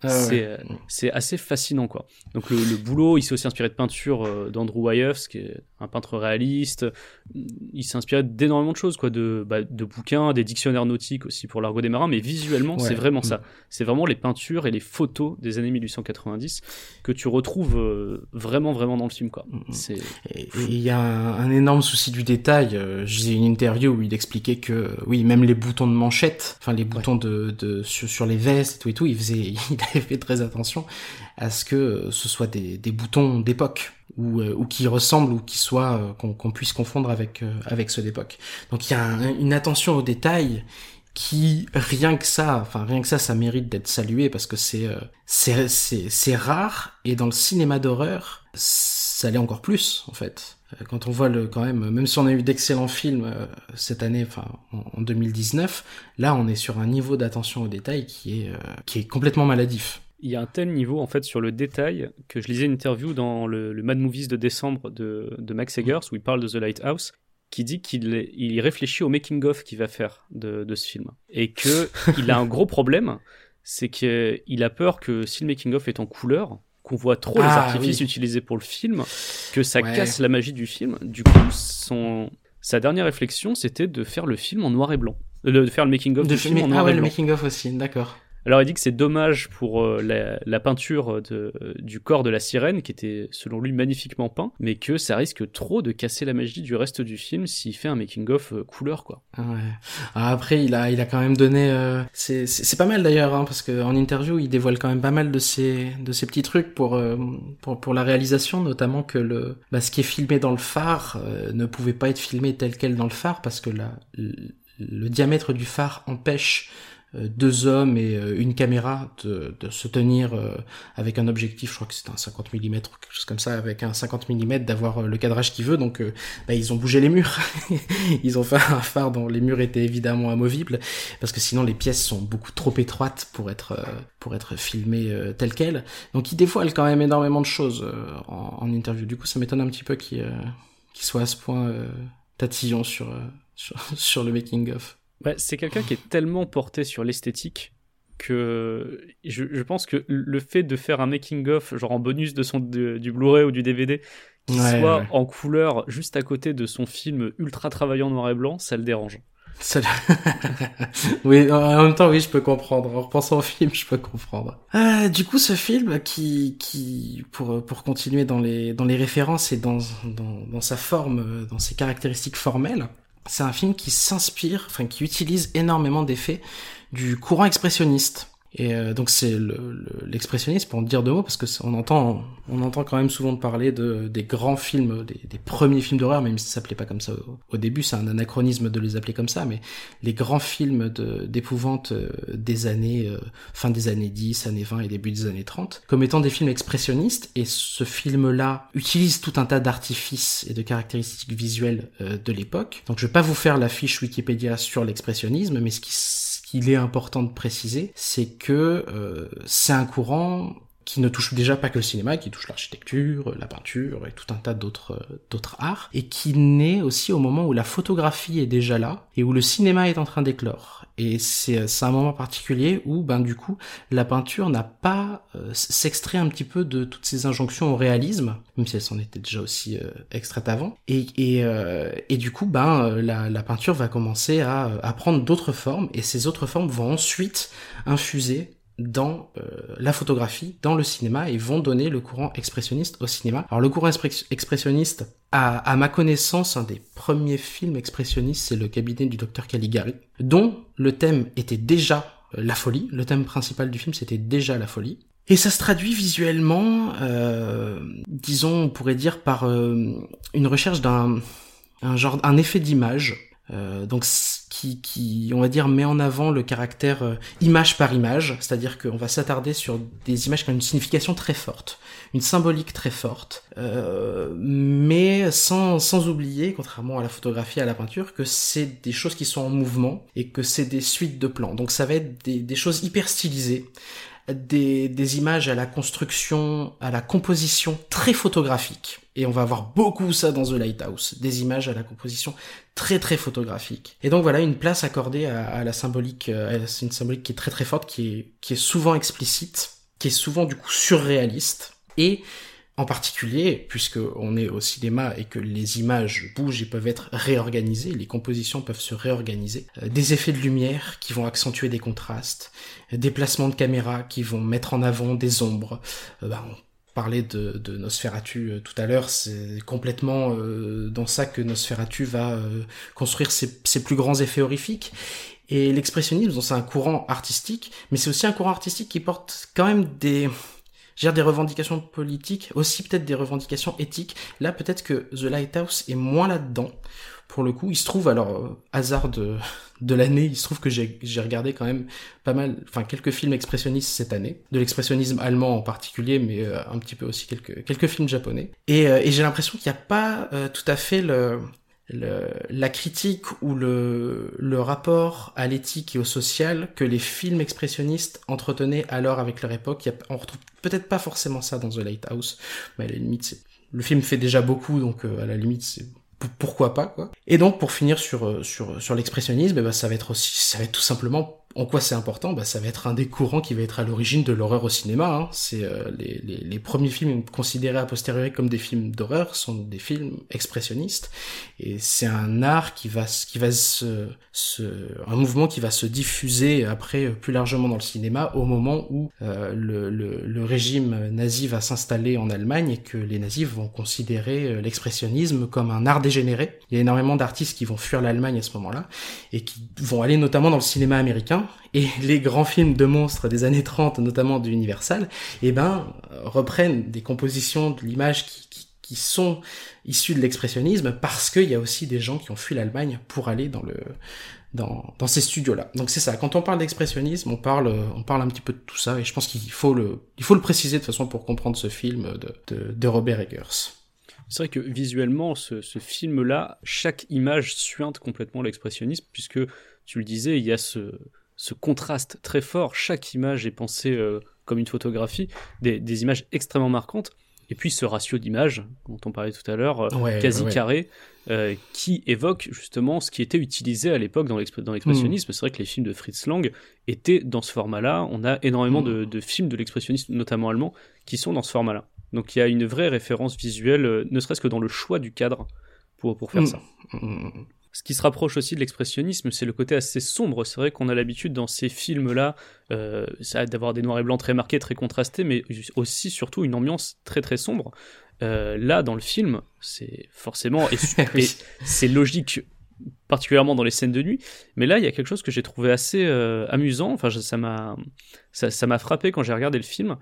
Ah. C'est euh, c'est assez fascinant, quoi. Donc, le, le boulot, il s'est aussi inspiré de peinture euh, d'Andrew Wyeth, qui est un peintre réaliste. Il inspiré d'énormément de choses, quoi, de, bah, de bouquins, des dictionnaires nautiques aussi pour l'argot des marins, mais visuellement, c'est vraiment Mm. ça. C'est vraiment les peintures et les photos des années 1890 que tu retrouves euh, vraiment, vraiment dans le film, quoi. Mm. Et il y a un, un énorme souci du détail. Euh, J'ai une interview où il expliquait que, oui, même les boutons de manchette, enfin les boutons de, de sur, sur les vestes et tout et tout, il faisait, [laughs] il avait fait très attention à ce que ce soit des, des boutons d'époque ou, euh, ou qui ressemblent ou qui soient euh, qu'on qu'on puisse confondre avec euh, avec ceux d'époque. Donc il y a un- une attention au détail qui rien que ça, enfin rien que ça, ça mérite d'être salué parce que c'est euh, c'est c'est rare et dans le cinéma d'horreur, ça l'est encore plus en fait. Euh, Quand on voit le quand même, même si on a eu d'excellents films euh, cette année, enfin en, en 2019, là on est sur un niveau d'attention au détail qui est qui est complètement maladif. Il y a un tel niveau en fait sur le détail que je lisais une interview dans le, le Mad Movies de décembre de, de Max Eggers où il parle de The Lighthouse qui dit qu'il il réfléchit au making-of qu'il va faire de, de ce film et que [laughs] il a un gros problème c'est qu'il a peur que si le making-of est en couleur qu'on voit trop les Ah, artifices oui. utilisés pour le film que ça Ouais. casse la magie du film du coup son sa dernière réflexion c'était de faire le film en noir et blanc Euh, de faire le De du film filmer- en noir ah ouais, et le blanc making of aussi, d'accord. Alors il dit que c'est dommage pour euh, la, peinture de, du corps de la sirène, qui était selon lui magnifiquement peint, mais que ça risque trop de casser la magie du reste du film s'il fait un making-of euh, couleur, quoi. Ouais. Ah, après, il a, il a quand même donné. euh, c'est, pas mal d'ailleurs, hein, parce que en interview, il dévoile quand même pas mal de ces, de petits trucs pour, euh, pour, pour la réalisation, notamment que le, bah, ce qui est filmé dans le phare euh, ne pouvait pas être filmé tel quel dans le phare parce que la, le, diamètre du phare empêche euh, deux hommes et euh, une caméra de, se tenir euh, avec un objectif, je crois que c'était un 50 mm ou quelque chose comme ça, avec un 50 mm d'avoir euh, le cadrage qu'il veut. Donc, euh, bah, ils ont bougé les murs. [laughs] ils ont fait un phare dont les murs étaient évidemment amovibles parce que sinon les pièces sont beaucoup trop étroites pour être euh, pour être filmées euh, telles quelles. Donc, ils dévoilent quand même énormément de choses euh, en, interview. Du coup, ça m'étonne un petit peu qu'ils euh, qu'ils soient à ce point euh, tatillons sur, euh, sur [laughs] sur le making of. Bah, c'est quelqu'un qui est tellement porté sur l'esthétique que je, je pense que le fait de faire un making-of, genre en bonus de son, de- du Blu-ray ou du DVD, qui Ouais, soit ouais. en couleur juste à côté de son film ultra travaillant noir et blanc, ça le dérange. Ça- [laughs] oui, en même temps, oui, je peux comprendre. En repensant au film, je peux comprendre. Euh, du coup, ce film qui, qui, pour pour continuer dans les dans les références et dans dans, dans sa forme, euh, dans ses caractéristiques formelles, c'est un film qui s'inspire, enfin qui utilise énormément d'effets du courant expressionniste. Et euh, donc c'est le- le- l'expressionnisme pour en dire deux mots parce que on entend on entend quand même souvent parler de des grands films, des, des premiers films d'horreur, même si ça s'appelait pas comme ça au, au début, c'est un anachronisme de les appeler comme ça, mais les grands films d'épouvante euh, des années euh, fin des années 10, années 20 et début des années 30 comme étant des films expressionnistes et ce film-là utilise tout un tas d'artifices et de caractéristiques visuelles euh, de l'époque. Donc je vais pas vous faire la fiche Wikipédia sur l'expressionnisme, mais ce qui qu'il est important de préciser, c'est que euh, c'est un courant qui ne touche déjà pas que le cinéma, qui touche l'architecture, la peinture et tout un tas d'autres euh, d'autres arts, et qui naît aussi au moment où la photographie est déjà là et où le cinéma est en train d'éclore. Et c'est c'est un moment particulier où, ben du coup, la peinture n'a pas euh, s'extrait un petit peu de toutes ces injonctions au réalisme, même si elle s'en était déjà aussi euh, extraite avant. Et et, euh, et du coup, ben euh, la, la peinture va commencer à, à prendre d'autres formes, et ces autres formes vont ensuite infuser dans euh, la photographie, dans le cinéma, et vont donner le courant expressionniste au cinéma. Alors le courant expre- expressionniste, à, ma connaissance, un des premiers films expressionnistes, c'est le cabinet du docteur Caligari, dont le thème était déjà euh, la folie. Le thème principal du film, c'était déjà la folie. Et ça se traduit visuellement, euh, disons, on pourrait dire par une recherche d'un un genre, un effet d'image. Donc qui, qui, on va dire, met en avant le caractère euh, image par image, c'est-à-dire qu'on va s'attarder sur des images qui ont une signification très forte, une symbolique très forte, euh, mais sans, sans oublier, contrairement à la photographie et à la peinture, que c'est des choses qui sont en mouvement et que c'est des suites de plans. Donc ça va être des, des choses hyper stylisées, des, des images à la construction, à la composition très photographique. Et on va avoir beaucoup ça dans The Lighthouse, des images à la composition très très photographique. Et donc voilà une place accordée à, à la symbolique, euh, c'est une symbolique qui est très très forte, qui est, qui est souvent explicite, qui est souvent du coup surréaliste. Et en particulier, puisque on est au cinéma et que les images bougent et peuvent être réorganisées, les compositions peuvent se réorganiser, euh, des effets de lumière qui vont accentuer des contrastes, des placements de caméra qui vont mettre en avant des ombres. Euh, bah, on parlait de, Nosferatu euh, tout à l'heure, c'est complètement dans ça que Nosferatu va construire ses, ses plus grands effets horrifiques. Et l'expressionnisme, c'est un courant artistique, mais c'est aussi un courant artistique qui porte quand même des, gère des revendications politiques, aussi peut-être des revendications éthiques. Là, peut-être que The Lighthouse est moins là-dedans. Pour le coup, il se trouve, alors, euh, hasard de, [laughs] de l'année, il se trouve que j'ai regardé quand même pas mal, enfin, quelques films expressionnistes cette année. De l'expressionnisme allemand en particulier, mais euh, un petit peu aussi quelques, quelques films japonais. Et, euh, j'ai l'impression qu'il n'y a pas tout à fait le, le, la critique ou le, le rapport à l'éthique et au social que les films expressionnistes entretenaient alors avec leur époque. On retrouve peut-être pas forcément ça dans The Lighthouse, mais à la limite, le film fait déjà beaucoup, donc euh, à la limite, c'est pourquoi pas quoi. Et donc pour finir sur euh, sur sur l'expressionnisme, eh ben, ça va être aussi ça va être tout simplement En quoi c'est important? Bah, Ça va être un des courants qui va être à l'origine de l'horreur au cinéma. Hein. C'est euh, les, les, les, premiers films considérés a posteriori comme des films d'horreur sont des films expressionnistes. Et c'est un art qui va, qui va se, se, un mouvement qui va se diffuser après plus largement dans le cinéma au moment où euh, le, le, le, régime nazi va s'installer en Allemagne et que les nazis vont considérer euh, l'expressionnisme comme un art dégénéré. Il y a énormément d'artistes qui vont fuir l'Allemagne à ce moment-là et qui vont aller notamment dans le cinéma américain et les grands films de monstres des années 30, notamment de Universal, eh ben, reprennent des compositions de l'image qui, sont issues de l'expressionnisme parce qu'il y a aussi des gens qui ont fui l'Allemagne pour aller dans le, dans, ces studios-là. Donc c'est ça. Quand on parle d'expressionnisme, on parle, on parle un petit peu de tout ça et je pense qu'il faut le, il faut le préciser de façon pour comprendre ce film de, de, de Robert Eggers. C'est vrai que visuellement, ce, ce film-là, chaque image suinte complètement l'expressionnisme, puisque tu le disais, il y a ce, ce contraste très fort. Chaque image est pensée euh, comme une photographie, des, des, images extrêmement marquantes. Et puis ce ratio d'images, dont on parlait tout à l'heure, euh, ouais, quasi ouais. carré, euh, qui évoque justement ce qui était utilisé à l'époque dans l'expressionnisme. Mmh. C'est vrai que les films de Fritz Lang étaient dans ce format-là. On a énormément mmh. de, de, films de l'expressionnisme, notamment allemand, qui sont dans ce format-là. Donc il y a une vraie référence visuelle, ne serait-ce que dans le choix du cadre pour, pour faire mmh. ça. Ce qui se rapproche aussi de l'expressionnisme, c'est le côté assez sombre. C'est vrai qu'on a l'habitude dans ces films-là euh, d'avoir des noirs et blancs très marqués, très contrastés, mais aussi surtout une ambiance très très sombre. Euh, là, dans le film, c'est forcément et, [laughs] et c'est logique, particulièrement dans les scènes de nuit. Mais là, il y a quelque chose que j'ai trouvé assez euh, amusant. Enfin, ça m'a ça, ça m'a frappé quand j'ai regardé le film.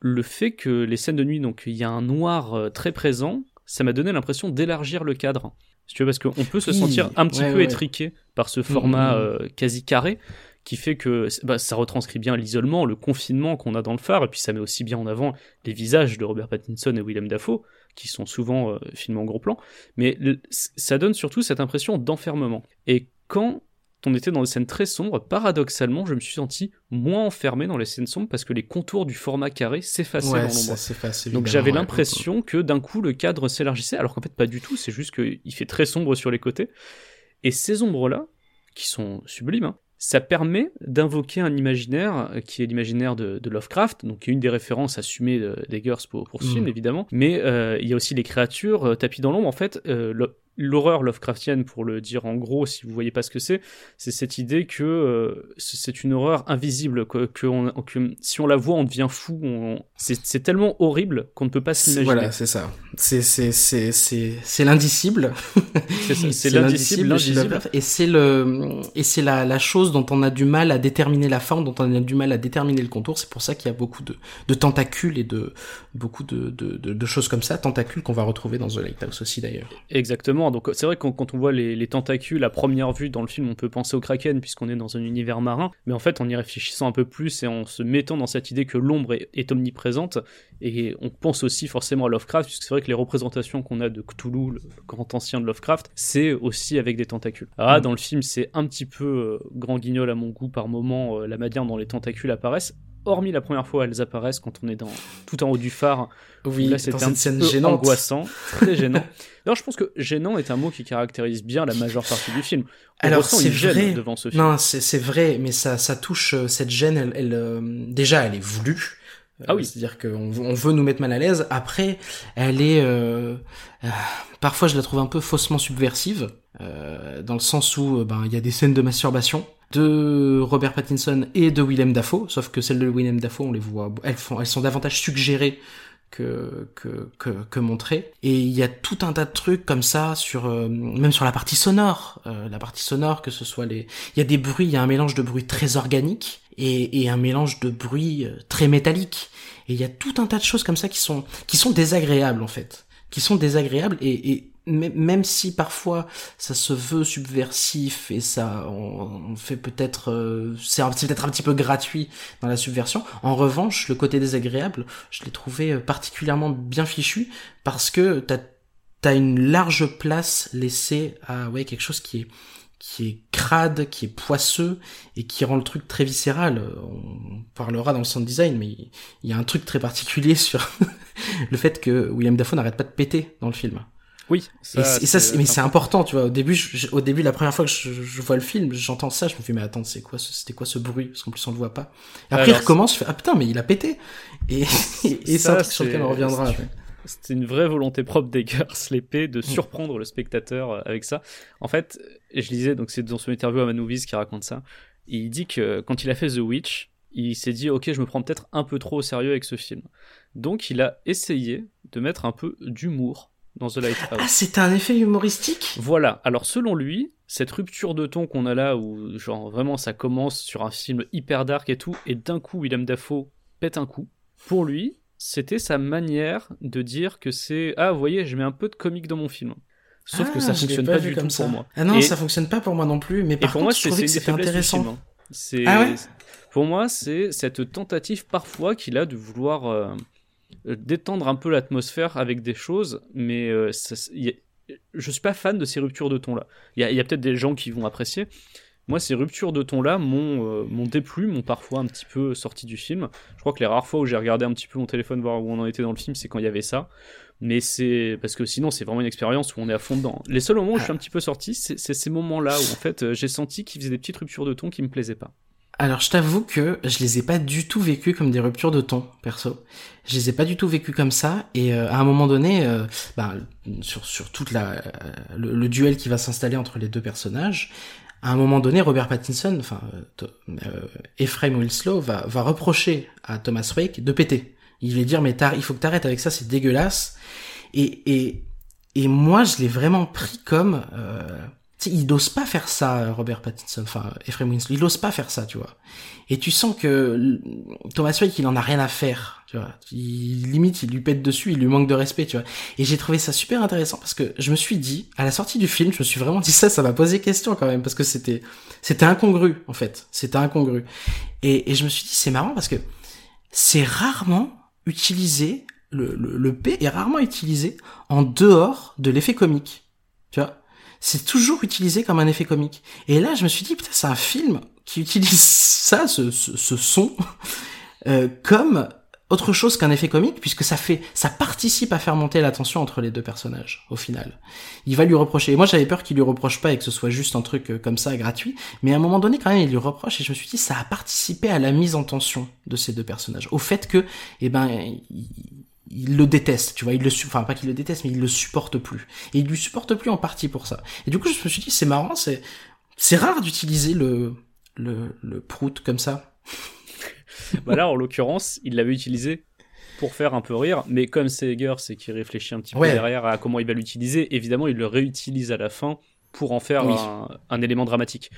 Le fait que les scènes de nuit, donc il y a un noir euh, très présent, ça m'a donné l'impression d'élargir le cadre si tu veux, parce qu'on peut se sentir un petit ouais, peu ouais. étriqué par ce format mmh. euh, quasi carré qui fait que bah, ça retranscrit bien l'isolement, le confinement qu'on a dans le phare, et puis ça met aussi bien en avant les visages de Robert Pattinson et Willem Dafoe, qui sont souvent euh, filmés en gros plan, mais le, ça donne surtout cette impression d'enfermement. Et quand on était dans des scènes très sombres, paradoxalement, je me suis senti moins enfermé dans les scènes sombres parce que les contours du format carré s'effaçaient ouais, dans l'ombre. Donc ouais. j'avais l'impression que d'un coup le cadre s'élargissait, alors qu'en fait pas du tout, c'est juste qu'il fait très sombre sur les côtés. Et ces ombres-là, qui sont sublimes, hein, ça permet d'invoquer un imaginaire qui est l'imaginaire de, de, Lovecraft, donc qui est une des références assumées d'Eggers pour, pour ce mmh. film évidemment, mais euh, il y a aussi les créatures euh, tapis dans l'ombre. En fait, euh, l'horreur Lovecraftienne, pour le dire en gros, si vous voyez pas ce que c'est, c'est cette idée que euh, c'est une horreur invisible, que, que, on, que, si on la voit, on devient fou. C'est tellement horrible qu'on ne peut pas s'imaginer. Voilà, c'est ça. C'est l'indicible. [laughs] C'est l'indicible, l'indicible. Et c'est le et c'est la, la chose dont on a du mal à déterminer la forme, dont on a du mal à déterminer le contour. C'est pour ça qu'il y a beaucoup de, de tentacules et de beaucoup de, de, de, de choses comme ça, tentacules qu'on va retrouver dans The Lighthouse aussi d'ailleurs. Exactement. Donc c'est vrai que quand on voit les, les, tentacules à première vue dans le film, on peut penser au kraken puisqu'on est dans un univers marin. Mais en fait, en y réfléchissant un peu plus et en se mettant dans cette idée que l'ombre est, est, omniprésente, et on pense aussi forcément à Lovecraft, puisque c'est vrai que les représentations qu'on a de Cthulhu, le grand ancien de Lovecraft, c'est aussi avec des tentacules. Là, mmh. dans le film, c'est un petit peu euh, grand guignol à mon goût par moment, euh, la manière dont les tentacules apparaissent hormis la première fois elles apparaissent quand on est dans tout en haut du phare. Oui, là c'était un scène peu gênante. angoissant, très [laughs] gênant. Alors je pense que gênant est un mot qui caractérise bien la majeure partie du film. On Alors c'est vrai devant ce film. Non, c'est vrai, mais ça ça touche euh, cette gêne. Elle, elle euh, déjà elle est voulue. Ah oui. C'est-à-dire qu'on on veut nous mettre mal à l'aise. Après, elle est... Euh, euh, parfois, je la trouve un peu faussement subversive, euh, dans le sens où ben il y a des scènes de masturbation de Robert Pattinson et de Willem Dafoe, sauf que celles de Willem Dafoe, on les voit, elles, sont davantage suggérées que, que, que, montrées. Et il y a tout un tas de trucs comme ça, sur euh, même sur la partie sonore. Euh, la partie sonore, que ce soit les... Il y a des bruits, il y a un mélange de bruits très organiques et, et un mélange de bruits très métalliques. Et il y a tout un tas de choses comme ça qui sont, qui sont désagréables en fait. Qui sont désagréables et même si parfois ça se veut subversif et ça on, fait peut-être euh, c'est peut-être un petit peu gratuit dans la subversion en revanche le côté désagréable je l'ai trouvé particulièrement bien fichu parce que t'as as une large place laissée à ouais quelque chose qui est qui est crade, qui est poisseux et qui rend le truc très viscéral. On parlera dans le sound design, mais il y a un truc très particulier [laughs] sur le fait que William Dafoe n'arrête pas de péter dans le film. Oui. et, ça, mais c'est important, tu vois. Au début, au début, la première fois que je, vois le film, j'entends ça, je me dis mais attends, c'est quoi, c'était quoi ce bruit? Parce qu'en plus on le voit pas. Et après il recommence, je fais ah putain, mais il a pété. Et, [laughs] et, c'est un truc sur lequel on reviendra. C'était une vraie volonté propre d'Eggers, l'épée, de surprendre le spectateur euh, avec ça. En fait, je lisais, donc c'est dans son interview à Manouvis qui raconte ça. Il dit que quand il a fait The Witch, il s'est dit ok je me prends peut-être un peu trop au sérieux avec ce film. Donc il a essayé de mettre un peu d'humour dans The Lighthouse. Ah c'est un effet humoristique? Voilà, alors selon lui, cette rupture de ton qu'on a là où genre vraiment ça commence sur un film hyper dark et tout, et d'un coup William Dafoe pète un coup, pour lui c'était sa manière de dire que c'est ah vous voyez je mets un peu de comique dans mon film. Sauf que ah, ça fonctionne pas, du tout pour moi. Ah non, ça fonctionne pas pour moi non plus. Mais par contre, moi, je trouvais que c'était intéressant. Hein. C'est ah pour moi, c'est cette tentative parfois qu'il a de vouloir euh, détendre un peu l'atmosphère avec des choses, mais euh, je suis pas fan de ces ruptures de ton là. Il y a, peut-être des gens qui vont apprécier. Moi, ces ruptures de ton là m'ont euh, déplu, m'ont parfois un petit peu sorti du film. Je crois que les rares fois où j'ai regardé un petit peu mon téléphone voir où on en était dans le film, c'est quand il y avait ça mais c'est parce que sinon c'est vraiment une expérience où on est à fond dedans. Les seuls moments où je suis un petit peu sorti, c'est ces moments-là où en fait j'ai senti qu'il faisait des petites ruptures de ton qui me plaisaient pas. Alors je t'avoue que je les ai pas du tout vécues comme des ruptures de ton, perso. Je les ai pas du tout vécues comme ça, et euh, à un moment donné, euh, bah, sur, sur toute la, euh, le, duel qui va s'installer entre les deux personnages, à un moment donné, Robert Pattinson, enfin Ephraim Winslow, va, reprocher à Thomas Wake de péter. Il va dire mais il faut que t'arrêtes avec ça, c'est dégueulasse. Et moi je l'ai vraiment pris comme il n'ose pas faire ça, Robert Pattinson, enfin Ephraim Winslow, il n'ose pas faire ça, tu vois. Et tu sens que Thomas Wake, il en a rien à faire, tu vois. Il, limite, il lui pète dessus, il lui manque de respect, tu vois. Et j'ai trouvé ça super intéressant parce que je me suis dit, à la sortie du film, je me suis vraiment dit ça, ça m'a posé question quand même parce que c'était, c'était incongru en fait, c'était incongru. Et, et je me suis dit, c'est marrant parce que c'est rarement utilisé, le, le, le P est rarement utilisé en dehors de l'effet comique, tu vois c'est toujours utilisé comme un effet comique. Et là, je me suis dit, putain, c'est un film qui utilise [laughs] ça, ce, son, [laughs] euh, comme autre chose qu'un effet comique, puisque ça fait, ça participe à faire monter la tension entre les deux personnages, au final. Il va lui reprocher. Et moi, j'avais peur qu'il lui reproche pas et que ce soit juste un truc euh, comme ça, gratuit. Mais à un moment donné, quand même, il lui reproche et je me suis dit, ça a participé à la mise en tension de ces deux personnages. Au fait que, eh ben, il le déteste, tu vois, il le enfin pas qu'il le déteste, mais il le supporte plus. Et il lui supporte plus en partie pour ça. Et du coup, je me suis dit, c'est marrant, c'est c'est rare d'utiliser le le le prout comme ça. [laughs] bah là, en l'occurrence, il l'avait utilisé pour faire un peu rire, mais comme c'est Eger, c'est qu'il réfléchit un petit peu derrière à comment il va l'utiliser. Évidemment, il le réutilise à la fin pour en faire un, un élément dramatique.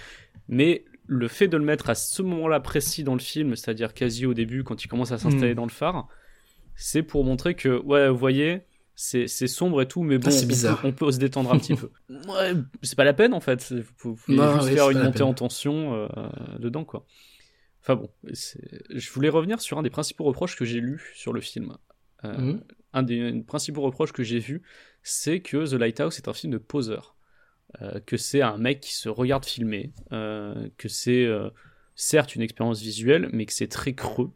Mais le fait de le mettre à ce moment-là précis dans le film, c'est-à-dire quasi au début, quand il commence à s'installer hmm. dans le phare, c'est pour montrer que, ouais, vous voyez, c'est sombre et tout, mais bon, on, peut, se détendre un petit peu. [laughs] Ouais, c'est pas la peine en fait. Il faut, juste faire une montée en tension euh, dedans, quoi. Enfin bon, je voulais revenir sur un des principaux reproches que j'ai lus sur le film. Euh, mhm. Un des principaux reproches que j'ai vus, c'est que The Lighthouse est un film de poseur. Euh, que c'est un mec qui se regarde filmer, que c'est certes une expérience visuelle, mais que c'est très creux.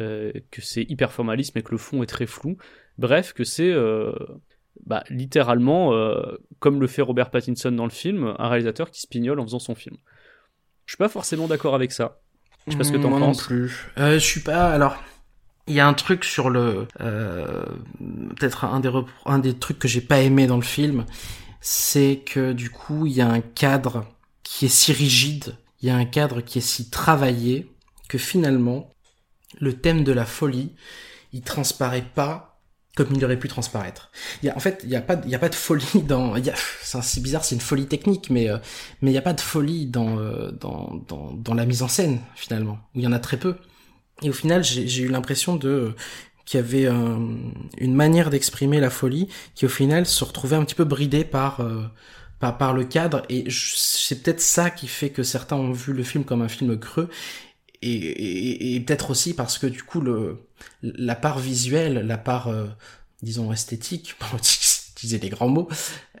Euh, que c'est hyper formaliste mais que le fond est très flou. Bref, que c'est euh, bah, littéralement, euh, comme le fait Robert Pattinson dans le film, un réalisateur qui spignole en faisant son film. Je suis pas forcément d'accord avec ça. Je sais pas ce que t'en penses. non plus. je suis pas. Alors, il y a un truc sur le. Peut-être un des, un des trucs que j'ai pas aimé dans le film, c'est que du coup, il y a un cadre qui est si rigide, il y a un cadre qui est si travaillé, que finalement, le thème de la folie, il transparaît pas comme il aurait pu transparaître. En fait, il y a pas, y a pas de folie [laughs] dans. C'est bizarre, c'est une folie technique, mais euh, il y a pas de folie dans, euh, dans, dans dans la mise en scène finalement. Où il y en a très peu. Et au final, j'ai eu l'impression de qu'il y avait une manière d'exprimer la folie qui au final se retrouvait un petit peu bridée euh, par, par le cadre et c'est peut-être ça qui fait que certains ont vu le film comme un film creux et, et, peut-être aussi parce que du coup le la part visuelle, la part euh, disons esthétique, [laughs] pour utiliser des grands mots,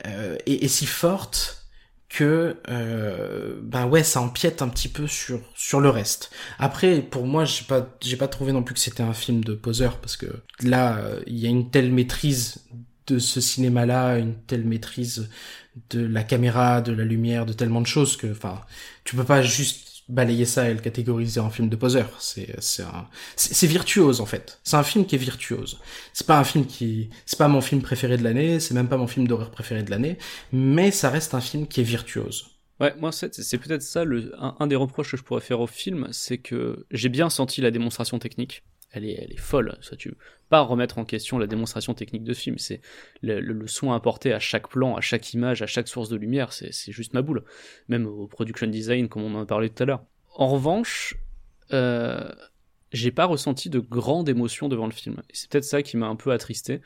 euh, est, est, si forte que euh, ben ouais ça empiète un petit peu sur sur le reste. Après pour moi j'ai pas j'ai pas trouvé non plus que c'était un film de poseur parce que là il y a une telle maîtrise de ce cinéma-là, une telle maîtrise de la caméra, de la lumière, de tellement de choses que, enfin, tu peux pas juste balayer ça et le catégoriser en film de poseur. C'est c'est c'est virtuose en fait. C'est un film qui est virtuose. C'est pas un film qui c'est pas mon film préféré de l'année, c'est même pas mon film d'horreur préféré de l'année, mais ça reste un film qui est virtuose. Ouais, moi c'est peut-être ça le un des reproches que je pourrais faire au film, c'est que j'ai bien senti la démonstration technique. Elle est, elle est folle. Ça, tu pas remettre en question la démonstration technique de ce film. C'est le, le, le soin apporté à chaque plan, à chaque image, à chaque source de lumière. C'est, c'est juste ma boule. Même au production design, comme on en a parlé tout à l'heure. En revanche, euh, j'ai pas ressenti de grande émotion devant le film. Et c'est peut-être ça qui m'a un peu attristé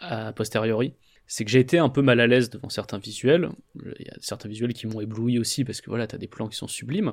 a posteriori. C'est que j'ai été un peu mal à l'aise devant certains visuels. Il y a certains visuels qui m'ont ébloui aussi parce que voilà, t'as des plans qui sont sublimes.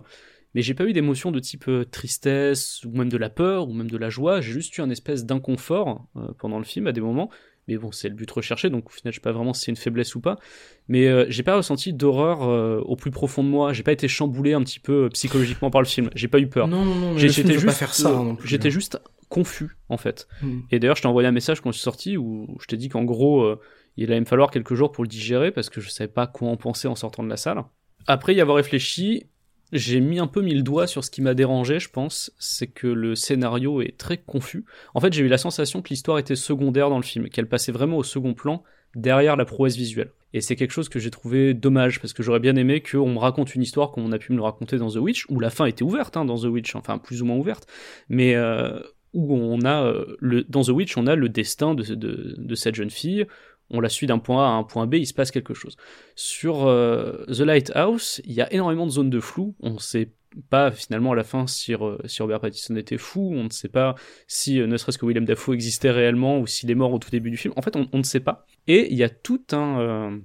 Mais j'ai pas eu d'émotion de type euh, tristesse ou même de la peur ou même de la joie. J'ai juste eu un espèce d'inconfort euh, pendant le film à des moments. Mais bon, c'est le but recherché, donc au final, je sais pas vraiment si c'est une faiblesse ou pas. Mais euh, j'ai pas ressenti d'horreur euh, au plus profond de moi. J'ai pas été chamboulé un petit peu euh, psychologiquement par le film. J'ai pas eu peur. Non, non, non. J'étais juste, faire ça non plus. j'étais juste confus en fait. Hmm. Et d'ailleurs, je t'ai envoyé un message quand je suis sorti où je t'ai dit qu'en gros, il allait me falloir quelques jours pour le digérer parce que je savais pas quoi en penser en sortant de la salle. Après y avoir réfléchi, j'ai mis un peu mis le doigt sur ce qui m'a dérangé, je pense, c'est que le scénario est très confus. En fait, j'ai eu la sensation que l'histoire était secondaire dans le film, qu'elle passait vraiment au second plan derrière la prouesse visuelle. Et c'est quelque chose que j'ai trouvé dommage, parce que j'aurais bien aimé qu'on me raconte une histoire comme on a pu me le raconter dans The Witch, où la fin était ouverte hein, dans The Witch, enfin plus ou moins ouverte, mais euh, où on a euh, le, dans The Witch, on a le destin de, cette jeune fille, on la suit d'un point A à un point B, il se passe quelque chose. Sur euh, The Lighthouse, il y a énormément de zones de flou, on sait pas finalement à la fin si, euh, si Robert Pattinson était fou, on ne sait pas si euh, ne serait-ce que William Dafoe existait réellement ou s'il est mort au tout début du film. En fait, on, on ne sait pas. Et il y a tout un,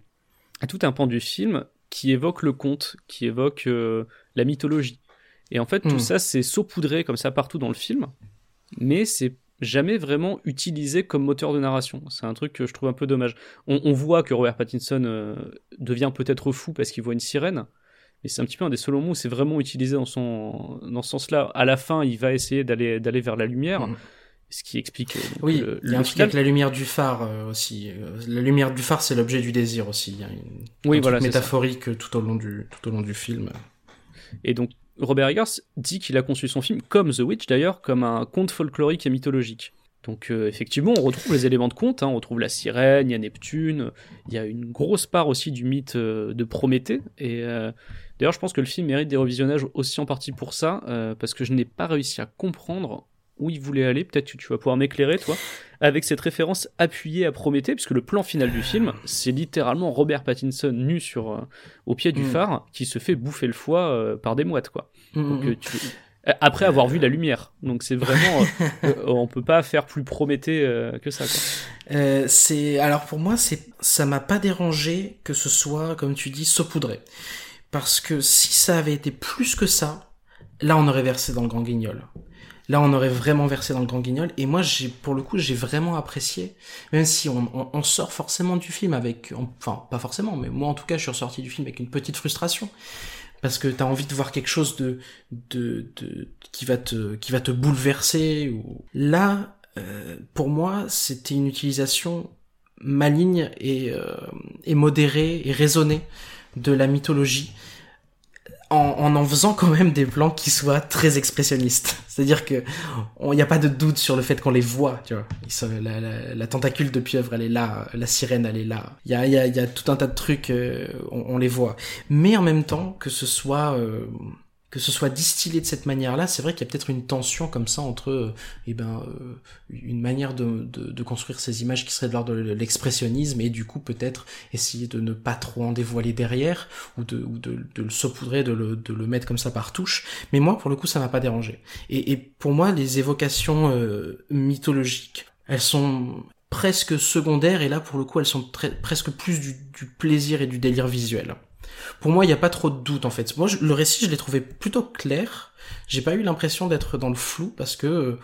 tout un pan du film qui évoque le conte, qui évoque la mythologie. Et en fait, tout Hmm. ça, c'est saupoudré comme ça partout dans le film, mais c'est jamais vraiment utilisé comme moteur de narration. C'est un truc que je trouve un peu dommage. On, on voit que Robert Pattinson euh, devient peut-être fou parce qu'il voit une sirène, mais c'est un petit peu un des seuls moments où c'est vraiment utilisé dans, son, dans ce sens-là. À la fin, il va essayer d'aller d'aller vers la lumière, Mhm. ce qui explique euh, donc, Oui, le, il y a un truc avec la lumière du phare euh, aussi. La lumière du phare, c'est l'objet du désir aussi. Il y a une, Oui, un voilà, truc ça. métaphorique tout au long du tout au long du film. Et donc, Robert Eggers dit qu'il a conçu son film, comme The Witch d'ailleurs, comme un conte folklorique et mythologique. Donc, euh, effectivement, on retrouve les éléments de conte, hein, on retrouve la sirène, il y a Neptune, il y a une grosse part aussi du mythe euh, de Prométhée. Et euh, d'ailleurs, je pense que le film mérite des revisionnages aussi en partie pour ça, parce que je n'ai pas réussi à comprendre où il voulait aller. Peut-être tu vas pouvoir m'éclairer, toi, avec cette référence appuyée à Prométhée, puisque le plan final du film, c'est littéralement Robert Pattinson nu sur, euh, au pied du Mm. phare, qui se fait bouffer le foie euh, par des mouettes, quoi. Donc, Mhm. euh, tu- Après avoir vu la lumière. Donc c'est vraiment... [laughs] on peut pas faire plus Prométhée que ça, quoi. C'est alors pour moi c'est ça m'a pas dérangé que ce soit comme tu dis saupoudré parce que si ça avait été plus que ça là on aurait versé dans le grand guignol là on aurait vraiment versé dans le grand guignol. Et moi j'ai pour le coup j'ai vraiment apprécié. Même si on, sort forcément du film avec enfin pas forcément mais moi en tout cas je suis ressorti du film avec une petite frustration. Parce que t'as envie de voir quelque chose de, de, de qui va te qui va te bouleverser ou là euh, pour moi c'était une utilisation maligne et, euh, et modérée et raisonnée de la mythologie en, en faisant quand même des plans qui soient très expressionnistes. C'est-à-dire que il n'y a pas de doute sur le fait qu'on les voit, tu vois. La, tentacule de pieuvre, elle est là, la sirène, elle est là. Il y a, y, a, y a tout un tas de trucs, euh, on, on les voit. Mais en même temps, que ce soit euh, que ce soit distillé de cette manière-là, c'est vrai qu'il y a peut-être une tension comme ça entre, euh, eh ben, euh, une manière de, construire ces images qui serait de l'ordre de l'expressionnisme et du coup peut-être essayer de ne pas trop en dévoiler derrière ou de, le saupoudrer, de le, mettre comme ça par touche. Mais moi, pour le coup, ça m'a pas dérangé. Et, pour moi, les évocations euh, mythologiques, elles sont presque secondaires et là, pour le coup, elles sont presque plus du, du plaisir et du délire visuel. Pour moi, il n'y a pas trop de doute en fait. Moi, je- le récit, je l'ai trouvé plutôt clair. J'ai pas eu l'impression d'être dans le flou parce que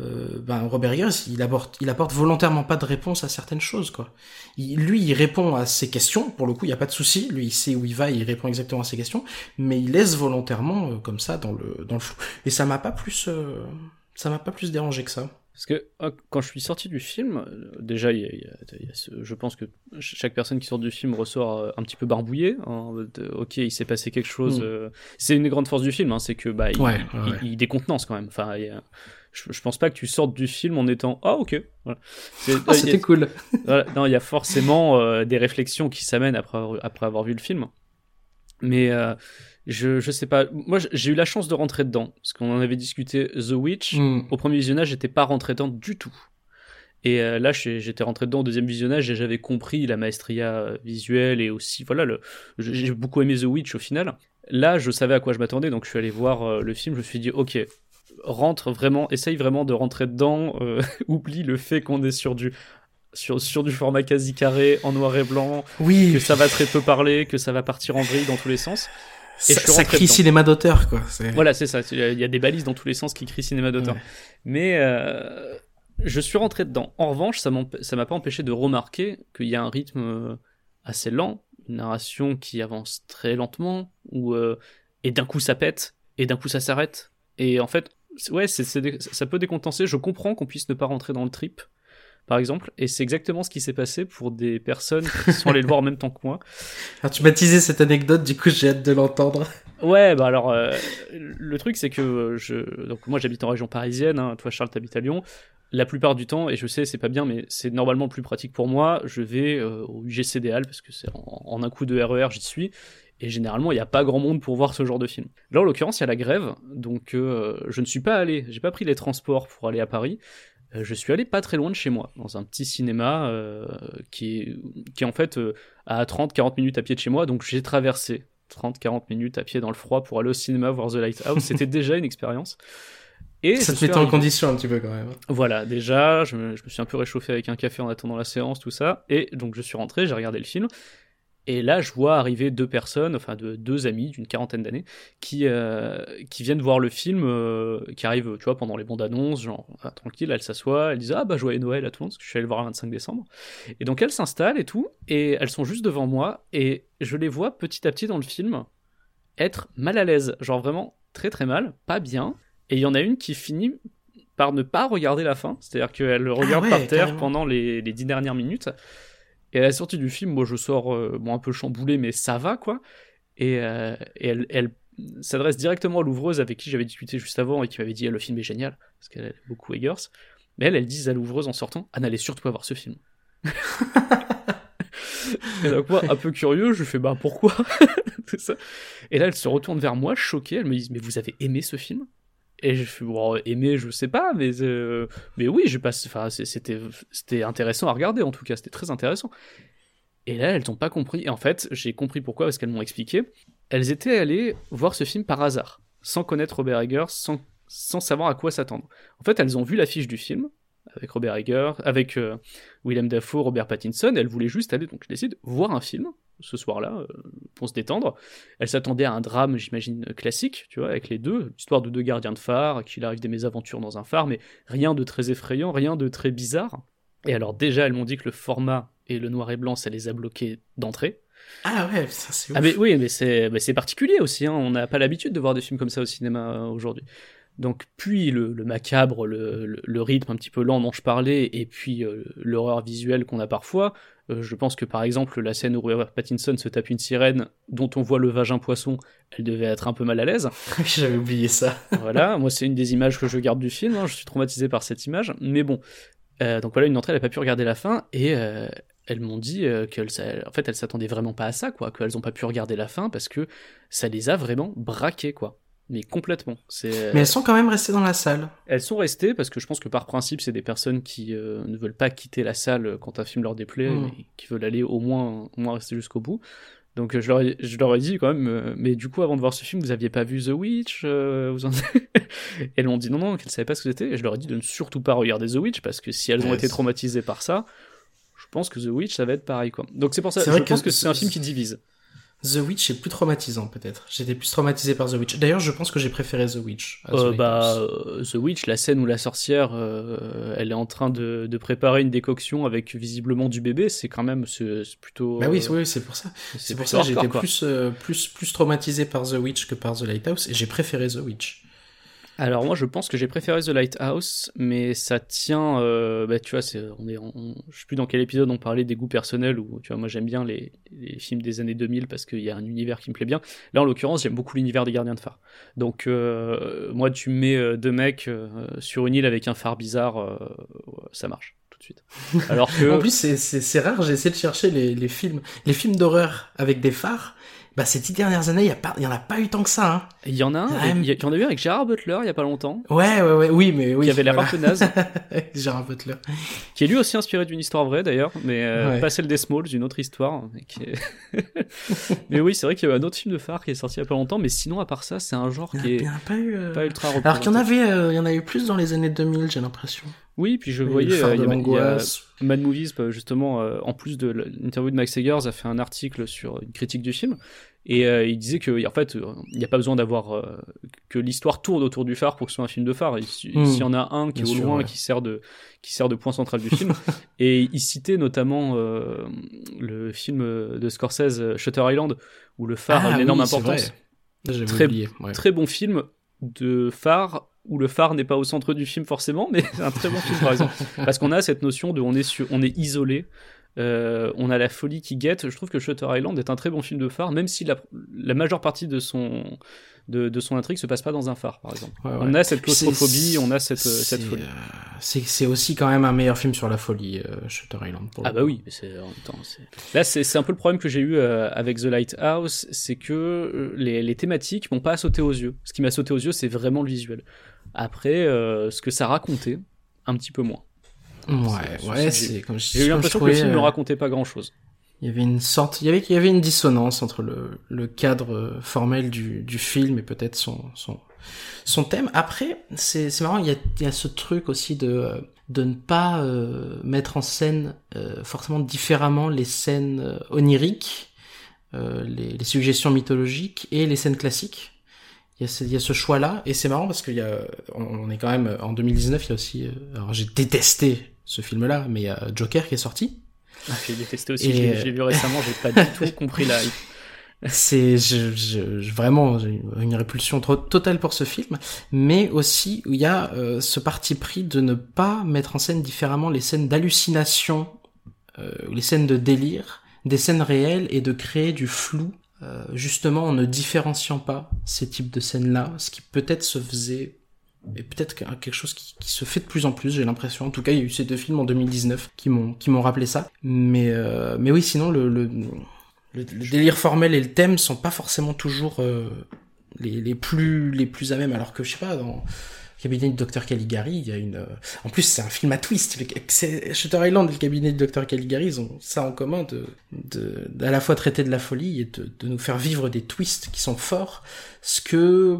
euh, ben, Robert Eggers, il apporte, il apporte volontairement pas de réponse à certaines choses quoi. Il- lui, il répond à ses questions. Pour le coup, il y a pas de souci. Lui, il sait où il va, il répond exactement à ses questions, mais il laisse volontairement euh, comme ça dans le dans le flou. Et ça m'a pas plus, euh, ça m'a pas plus dérangé que ça. Parce que ah, quand je suis sorti du film, déjà, il y a- il y a- il y a ce- je pense que ch- chaque personne qui sort du film ressort euh, un petit peu barbouillé. en mode, euh, ok, il s'est passé quelque chose. Mm. euh, C'est une des grandes forces du film, hein, c'est que bah, il, Ouais, ouais, il- ouais. il décontenance quand même. Enfin, je, je pense pas que tu sortes du film en étant ah ok. Voilà. C'est- Oh, c'était cool. [laughs] voilà, non, il y a forcément euh, des réflexions qui s'amènent après, après avoir vu le film. Mais euh, je, je sais pas. Moi, j'ai eu la chance de rentrer dedans. Parce qu'on en avait discuté The Witch. Mm. Au premier visionnage, j'étais pas rentré dedans du tout. Et euh, là, j'étais rentré dedans au deuxième visionnage et j'avais compris la maestria euh, visuelle et aussi, voilà, j'ai beaucoup aimé The Witch au final. Là, je savais à quoi je m'attendais, donc je suis allé voir le film. Je me suis dit, ok, rentre vraiment, essaye vraiment de rentrer dedans. euh, [laughs] oublie le fait qu'on est sur du sur, sur du format quasi carré, en noir et blanc, Oui, que ça va très peu parler, que ça va partir en vrille dans tous les sens. ça, suis ça crie dedans. cinéma d'auteur, quoi. Voilà, c'est ça. Il y a- des balises dans tous les sens qui crient cinéma d'auteur. Ouais. Mais euh, je suis rentré dedans. En revanche, ça m'a pas empêché de remarquer qu'il y a un rythme euh, assez lent, une narration qui avance très lentement, où, euh, et d'un coup ça pète, et d'un coup ça s'arrête. Et en fait, ouais, ça peut décontenser. Je comprends qu'on puisse ne pas rentrer dans le trip, par exemple, et c'est exactement ce qui s'est passé pour des personnes qui sont allées le voir en même temps que moi. Alors, [laughs] tu m'as teasé cette anecdote, du coup, j'ai hâte de l'entendre. Ouais, bah alors, euh, le truc c'est que euh, je, donc moi j'habite en région parisienne, hein, toi Charles t'habites à Lyon. La plupart du temps, et je sais c'est pas bien, mais c'est normalement le plus pratique pour moi, je vais euh, au UGC des Halles parce que c'est en, en un coup de RER j'y suis. Et généralement, il n'y a pas grand monde pour voir ce genre de film. Là, en l'occurrence, il y a la grève, donc euh, je ne suis pas allé, j'ai pas pris les transports pour aller à Paris. Euh, je suis allé pas très loin de chez moi, dans un petit cinéma euh, qui, est, qui est en fait euh, à 30-40 minutes à pied de chez moi, donc j'ai traversé 30-40 minutes à pied dans le froid pour aller au cinéma voir The Lighthouse. C'était [laughs] déjà une expérience. Et Ça te mettait en condition un petit peu, quand même. Voilà, déjà, je me, je me suis un peu réchauffé avec un café en attendant la séance, tout ça. Et donc je suis rentré, j'ai regardé le film. Et là, je vois arriver deux personnes, enfin de, deux amis d'une quarantaine d'années, qui, euh, qui viennent voir le film, euh, qui arrivent, tu vois, pendant les bandes annonces, genre, ah, tranquille, elles s'assoient, elles disent Ah, bah, joyeux Noël à tout le monde, parce que je suis allé le voir le 25 décembre. Et donc elles s'installent et tout, et elles sont juste devant moi, et je les vois petit à petit dans le film être mal à l'aise, genre vraiment très très mal, pas bien. Et il y en a une qui finit par ne pas regarder la fin, c'est-à-dire qu'elle regarde ouais, par terre carrément. pendant les, les dix dernières minutes. Et à la sortie du film, moi je sors euh, bon, un peu chamboulé, mais ça va quoi. Et, euh, et elle, elle s'adresse directement à l'ouvreuse avec qui j'avais discuté juste avant et qui m'avait dit Ah, le film est génial, parce qu'elle aime beaucoup Eggers. Mais elle, elle dit à l'ouvreuse en sortant Ah, n'allez surtout pas voir ce film. [laughs] et donc moi, un peu curieux, je fais Bah pourquoi? [laughs] Ça. Et là, elle se retourne vers moi, choquée, elle me dit Mais vous avez aimé ce film? Et je fais bon, aimer, je sais pas, mais euh, mais oui, j'ai pas, enfin, c'était c'était intéressant à regarder en tout cas, c'était très intéressant. Et là, elles n'ont pas compris. Et en fait, j'ai compris pourquoi parce qu'elles m'ont expliqué. Elles étaient allées voir ce film par hasard, sans connaître Robert Eggers, sans sans savoir à quoi s'attendre. En fait, elles ont vu l'affiche du film avec Robert Eggers, avec euh, Willem Dafoe, Robert Pattinson. Et elles voulaient juste aller, donc je décide, voir un film ce soir-là euh, pour se détendre. Elle s'attendait à un drame, j'imagine, classique, tu vois, avec les deux, l'histoire de deux gardiens de phare, qu'il arrive des mésaventures dans un phare, mais rien de très effrayant, rien de très bizarre. Et alors déjà, elles m'ont dit que le format et le noir et blanc, ça les a bloqués d'entrée. Ah ouais, ça c'est ouf. Ah mais oui, mais c'est mais c'est particulier aussi, hein. on n'a pas l'habitude de voir des films comme ça au cinéma euh, aujourd'hui. Donc puis le, le macabre, le, le- le rythme un petit peu lent dont je parlais, et puis euh, l'horreur visuelle qu'on a parfois, euh, je pense que par exemple la scène où Robert Pattinson se tape une sirène dont on voit le vagin poisson, elle devait être un peu mal à l'aise. [laughs] J'avais oublié ça. [laughs] voilà, moi c'est une des images que je garde du film, hein, je suis traumatisé par cette image, mais bon. Euh, donc voilà, une d'entre elles n'a pas pu regarder la fin, et elles m'ont dit qu'elles en fait, elles s'attendaient vraiment pas à ça, quoi, qu'elles n'ont pas pu regarder la fin parce que ça les a vraiment braquées, quoi. Mais complètement. C'est, Mais elles sont quand même restées dans la salle. elles sont restées parce que je pense que par principe, c'est des personnes qui euh, ne veulent pas quitter la salle quand un film leur déplaît, Mm. mais qui veulent aller au moins, au moins rester jusqu'au bout. Donc euh, je leur, ai, je leur ai dit quand même, euh, mais du coup avant de voir ce film, vous aviez pas vu The Witch euh, vous en... Et [laughs] elles m'ont dit non, non, qu'elles savaient pas ce que c'était. Et je leur ai dit de ne surtout pas regarder The Witch parce que si elles ont Yes. été traumatisées par ça, je pense que The Witch ça va être pareil quoi. Donc c'est pour ça, je vrai pense que c'est un film qui divise. The Witch est plus traumatisant peut-être. J'étais plus traumatisé par The Witch. D'ailleurs, je pense que j'ai préféré The Witch. à The Euh, bah, euh, The Witch, la scène où la sorcière, euh, elle est en train de, de préparer une décoction avec visiblement du bébé, c'est quand même c'est c'est plutôt. Bah oui, euh, oui, c'est pour ça. c'est C'est pour ça que j'étais quoi. plus, euh, plus, plus traumatisé par The Witch que par The Lighthouse et j'ai préféré The Witch. Alors moi je pense que j'ai préféré The Lighthouse, mais ça tient, euh, bah, tu vois, c'est, on est, on- je sais plus dans quel épisode on parlait des goûts personnels où tu vois moi j'aime bien les, les films des années 2000 parce qu'il y a un univers qui me plaît bien. Là en l'occurrence j'aime beaucoup l'univers des Gardiens de phare. Donc euh, moi tu me mets euh, deux mecs euh, sur une île avec un phare bizarre, ça marche tout de suite. [laughs] Alors que En plus, c'est- rare, j'ai essayé de chercher les, les films, les films d'horreur avec des phares. Bah, ces dix dernières années, il y, a pas- il y en a pas eu tant que ça, hein. il y en a un, il y, en a eu avec Gérard Butler il y a pas longtemps. Ouais, ouais, ouais, oui, mais oui. qui avait l'air voilà. un peu naze, [laughs] Gérard Butler. qui est lui aussi inspiré d'une histoire vraie d'ailleurs, mais euh, Ouais. pas celle des Smalls, une autre histoire. mais qui est- [laughs] mais oui, c'est vrai qu'il y a un autre film de phare qui est sorti il y a pas longtemps, mais sinon à part ça, c'est un genre qui est pas eu. euh, pas ultra Alors qu'il y en avait, euh, il y en a eu plus dans les années 2000, j'ai l'impression. Oui, puis je voyais, euh, il y a- y. Mad Movies, bah, justement, euh, en plus de l'interview de Max Eggers, a fait un article sur une critique du film. Et euh, il disait que, en fait, il n'y a pas besoin d'avoir euh, que l'histoire tourne autour du phare pour que ce soit un film de phare. Il- S'il y en a un qui est au sûr, loin, ouais. qui sert de qui sert de point central du film. [laughs] et il citait notamment le film de Scorsese, Shutter Island, où le phare a Ah une énorme oui, importance. Très- oublié. ouais. Très bon film de phare où le phare n'est pas au centre du film forcément, mais [laughs] c'est un très bon film par exemple. Parce qu'on a cette notion de on est, sur, on est isolé, euh, on a la folie qui guette. Je trouve que Shutter Island est un très bon film de phare, même si la, la majeure partie de son, de, de son intrigue se passe pas dans un phare par exemple. Ouais, ouais. On a cette claustrophobie, on a cette, euh, cette folie. euh, C'est c'est aussi quand même un meilleur film sur la folie, euh, Shutter Island. pour Ah bah coup. oui, mais c'est en même temps. Là, c'est c'est un peu le problème que j'ai eu euh, avec The Lighthouse, c'est que les, les thématiques m'ont pas sauté aux yeux. Ce qui m'a sauté aux yeux, c'est vraiment le visuel. Après, euh, ce que ça racontait, un petit peu moins. Ouais, C'est- ouais, c'est- c'est comme je J'ai eu l'impression que le film ne euh, racontait pas grand-chose. Il y avait une sorte, il y avait, il y avait une dissonance entre le, le cadre euh, formel du, du film et peut-être son, son, son thème. Après, c'est, c'est marrant, il y a, il y a ce truc aussi de, de ne pas euh, mettre en scène euh, forcément différemment les scènes oniriques, euh, les, les suggestions mythologiques et les scènes classiques. Il y a ce, il y a ce choix-là, et c'est marrant parce qu'il y a, on, on est quand même en 2019, il y a aussi, euh, alors j'ai détesté ce film-là, mais il y a Joker qui est sorti. Ah, J'ai détesté aussi, Et, l'ai vu récemment, j'ai pas du tout [laughs] compris la. C'est je, je, je- vraiment j'ai une répulsion trop totale pour ce film, mais aussi où il y a euh, ce parti pris de ne pas mettre en scène différemment les scènes d'hallucination euh, les scènes de délire des scènes réelles et de créer du flou euh, justement en ne différenciant pas ces types de scènes là, ce qui peut-être se faisait et peut-être que- quelque chose qui, se fait de plus en plus, j'ai l'impression. En tout cas, il y a eu ces deux films en 2019 qui m'ont qui m'ont rappelé ça. Mais euh, mais oui, sinon le, le le, délire formel et le thème sont pas forcément toujours euh, les, les plus les plus à même alors que je sais pas dans cabinet du Dr Caligari il y a une euh, en plus c'est un film à twist Le- Shutter Island et le cabinet du Dr Caligari ils ont ça en commun de de d'à la fois traiter de la folie et de, de nous faire vivre des twists qui sont forts ce que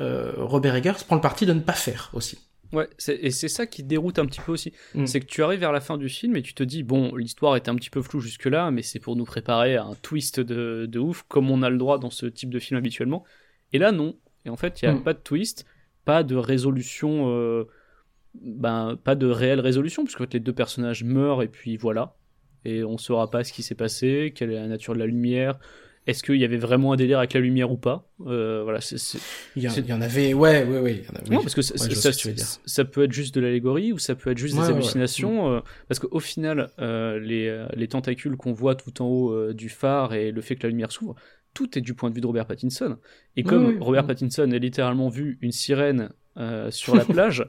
euh, Robert Eggers prend le parti de ne pas faire aussi Ouais, et c'est ça qui déroute un petit peu aussi. Mm. C'est que tu arrives vers la fin du film et tu te dis, bon, l'histoire était un petit peu floue jusque-là, mais c'est pour nous préparer à un twist de, de ouf, comme on a le droit dans ce type de film habituellement. Et là, non. Et en fait, il n'y a Mm. pas de twist, pas de résolution, euh, ben, pas de réelle résolution, puisque en fait, les deux personnages meurent et puis voilà. Et on saura pas ce qui s'est passé, quelle est la nature de la lumière. Est-ce qu'il y avait vraiment un délire avec la lumière ou pas? Euh, Voilà, c'est- c'est il y, en, C'est- il y en avait ouais ouais ouais il y en a- oui. non, parce que ça, Ouais, ça- peut être juste de l'allégorie ou ça peut être juste Ouais, des hallucinations. euh, parce qu'au final, euh, les, les tentacules qu'on voit tout en haut du phare et le fait que la lumière s'ouvre, tout est du point de vue de Robert Pattinson. Et comme Oui, oui, Robert oui. Pattinson a littéralement vu une sirène euh, sur la [laughs] plage,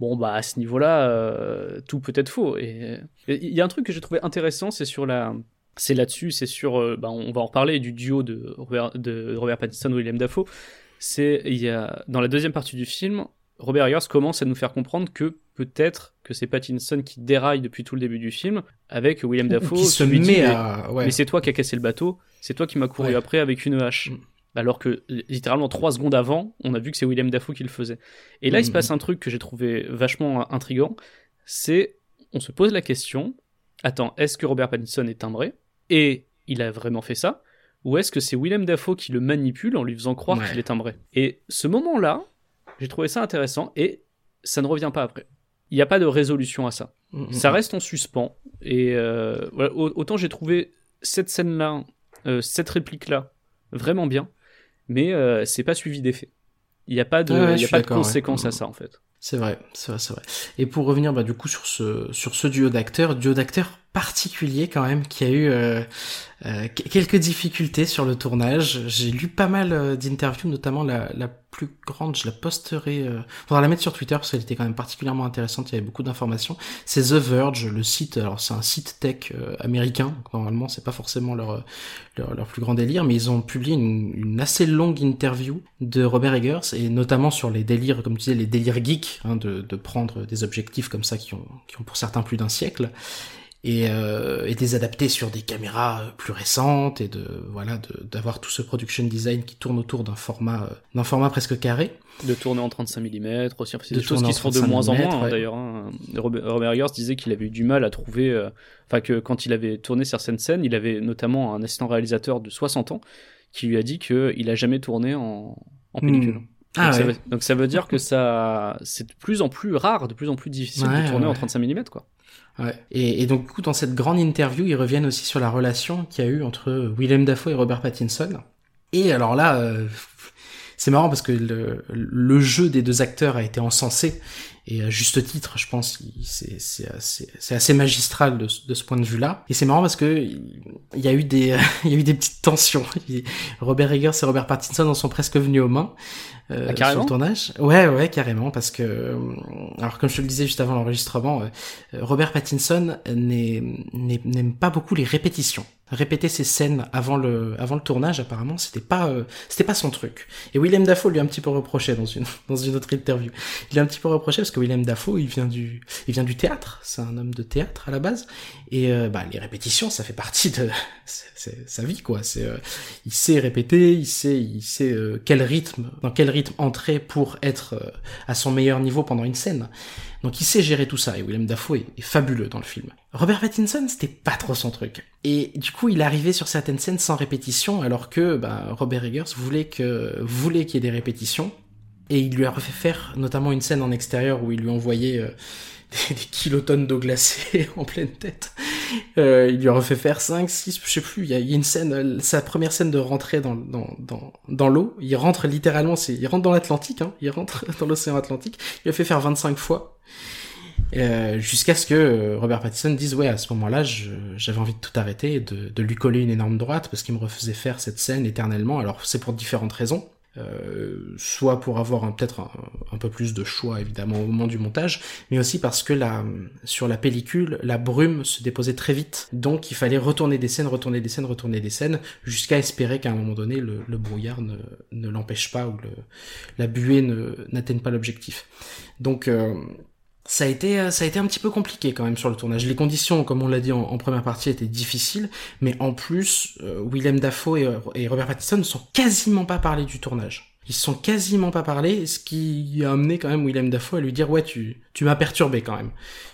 bon, bah à ce niveau-là, euh, tout peut être faux. Et et il y a un truc que j'ai trouvé intéressant, c'est sur la. C'est là-dessus, c'est sur. euh, bah, on va en reparler du duo de Robert, de Robert Pattinson et William Dafoe c'est il y a dans la deuxième partie du film, Robert Eggers commence à nous faire comprendre que peut-être que c'est Pattinson qui déraille depuis tout le début du film avec William Dafoe qui se dit, met mais, à ouais mais c'est toi qui as cassé le bateau, c'est toi qui m'as couru Ouais. après avec une hache. Mm. Alors que littéralement trois secondes avant, on a vu que c'est William Dafoe qui le faisait. Et là, il se Mm. passe un truc que j'ai trouvé vachement intrigant, c'est on se pose la question attends, est-ce que Robert Pattinson est timbré? Et il a vraiment fait ça? Ou est-ce que c'est Willem Dafoe qui le manipule en lui faisant croire Ouais. qu'il est timbré? Et ce moment-là, j'ai trouvé ça intéressant et ça ne revient pas après. Il n'y a pas de résolution à ça. Mm, mm, Ça mm. reste en suspens. Et euh, voilà, autant j'ai trouvé cette scène-là, euh, cette réplique-là, vraiment bien, mais euh, c'est pas suivi d'effet. Il n'y a pas de, ouais, y a pas de ouais. conséquences à ça en fait. C'est vrai, c'est vrai, c'est vrai. Et pour revenir bah, du coup sur ce sur ce duo d'acteurs, duo d'acteurs particulier quand même qui a eu euh, euh, qu- quelques difficultés sur le tournage. J'ai lu pas mal euh, d'interviews, notamment la, la plus grande, je la posterai, euh, faudra la mettre sur Twitter parce qu'elle était quand même particulièrement intéressante. Il y avait beaucoup d'informations. C'est The Verge, le site. Alors c'est un site tech euh, américain. Donc, normalement c'est pas forcément leur, leur leur plus grand délire, mais ils ont publié une, une assez longue interview de Robert Eggers et notamment sur les délires, comme tu disais, les délires geeks, hein, de, de prendre des objectifs comme ça qui ont, qui ont pour certains plus d'un siècle et, euh, et de les adapter sur des caméras euh, plus récentes et de voilà d'avoir tout ce production design qui tourne autour d'un format euh, d'un format presque carré. De tourner en 35 mm aussi. C'est De des choses qui en se font de 35 moins en moins hein, d'ailleurs. hein. Robert, Eggers disait qu'il avait eu du mal à trouver. euh, Enfin, que quand il avait tourné certaines scènes, il avait notamment un assistant réalisateur de 60 ans qui lui a dit qu'il a jamais tourné en, en pellicule. Hmm. Ah donc, ça ouais. veut, donc ça veut dire que ça, c'est de plus en plus rare, de plus en plus difficile Ouais, de tourner en ouais. 35 mm quoi. Ouais. Et, et donc, dans cette grande interview, ils reviennent aussi sur la relation qu'il y a eu entre Willem Dafoe et Robert Pattinson. Et alors là, euh, c'est marrant parce que le, le jeu des deux acteurs a été encensé. Et à juste titre, je pense, c'est assez, magistral de, ce- de ce point de vue-là. Et c'est marrant parce que il y a eu des, [laughs] il y a eu des petites tensions. Robert Eggers et Robert Pattinson en sont presque venus aux mains euh, Ah, carrément sur le tournage. Ouais, ouais, carrément, parce que, euh, alors comme je te le disais juste avant l'enregistrement, euh, Robert Pattinson n'aime pas beaucoup les répétitions. Répéter ses scènes avant le, avant le tournage, apparemment, c'était pas, euh, c'était pas son truc. Et Willem Dafoe lui a un petit peu reproché dans une, [laughs] dans une autre interview. Il a un petit peu reproché parce que Willem Dafoe, il vient du, il vient du théâtre. C'est un homme de théâtre à la base. Et euh, bah les répétitions, ça fait partie de, [laughs] sa vie quoi. C'est, euh, il sait répéter, il sait, il sait euh, quel rythme, dans quel rythme entrer pour être euh, à son meilleur niveau pendant une scène. Donc il sait gérer tout ça et Willem Dafoe est, fabuleux dans le film. Robert Pattinson, c'était pas trop son truc. Et du coup, il arrivait sur certaines scènes sans répétition alors que bah, Robert Eggers voulait qu'il y ait des répétitions et il lui a refait faire notamment une scène en extérieur où il lui envoyait euh, [laughs] des kilotonnes d'eau glacée [laughs] en pleine tête. Euh, il lui a refait faire 5, 6, je sais plus, il y a, une scène, euh, sa première scène de rentrée dans, dans, dans, dans l'eau, il rentre littéralement, c'est, il rentre dans l'Atlantique, hein, il rentre [laughs] dans l'océan Atlantique, il a fait faire 25 fois. Euh, jusqu'à ce que euh, Robert Pattinson dise ouais à ce moment-là j'avais envie de tout arrêter de, de lui coller une énorme droite parce qu'il me refaisait faire cette scène éternellement. Alors c'est pour différentes raisons euh, soit pour avoir peut-être un, peu plus de choix évidemment au moment du montage mais aussi parce que la, sur la pellicule la brume se déposait très vite. Donc il fallait retourner des scènes retourner des scènes retourner des scènes jusqu'à espérer qu'à un moment donné le, le brouillard ne, ne l'empêche pas ou le, la buée ne, n'atteigne pas l'objectif. Donc euh, ça a été euh, ça a été un petit peu compliqué quand même sur le tournage. Les conditions, comme on l'a dit en, première partie, étaient difficiles, mais en plus, euh, Willem Dafoe et, Robert Pattinson ne sont quasiment pas parlé du tournage. Ils se sont quasiment pas parlé, ce qui a amené quand même Willem Dafoe à lui dire ouais tu tu m'as perturbé quand même.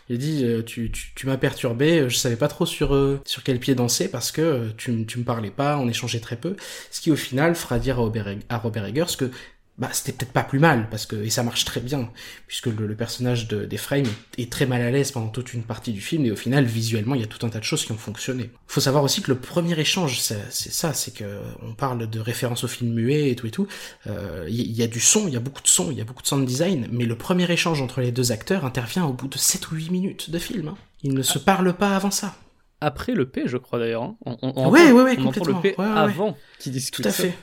Il a dit euh, tu tu, tu m'as perturbé, je savais pas trop sur sur quel pied danser parce que tu tu me parlais pas, on échangeait très peu, ce qui au final fera dire à Robert, à Robert Eggers que bah c'était peut-être pas plus mal parce que et ça marche très bien puisque le, le personnage de d'Ephraim est, est très mal à l'aise pendant toute une partie du film et au final visuellement il y a tout un tas de choses qui ont fonctionné. Faut savoir aussi que le premier échange c'est c'est ça, c'est que on parle de référence au film muet et tout et tout. Euh, Il y, a du son, il y a beaucoup de son, il y a beaucoup de sound design, mais le premier échange entre les deux acteurs intervient au bout de 7 ou 8 minutes de film. hein. Ils ne se parlent pas avant ça. Après le P, je crois d'ailleurs. hein. On, on- on Ouais, entend, ouais, ouais, on entend le. P avant qu'ils discutent. Tout à fait.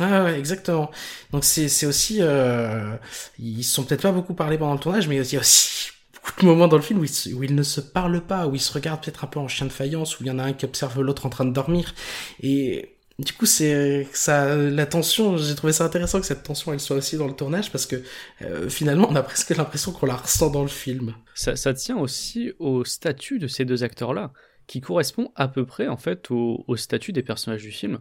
Ouais, exactement. Donc c'est aussi euh, ils se sont peut-être pas beaucoup parlé pendant le tournage, mais il y a aussi [laughs] beaucoup de moments dans le film où ils, se- où ils ne se parlent pas, où ils se regardent peut-être un peu en chien de faïence, où il y en a un qui observe l'autre en train de dormir. Et du coup, c'est ça, la tension. J'ai trouvé ça intéressant que cette tension elle soit aussi dans le tournage parce que euh, finalement on a [laughs] presque l'impression qu'on la ressent dans le film. Ça, ça tient aussi au statut de ces deux acteurs-là, qui correspond à peu près en fait au, au statut des personnages du film.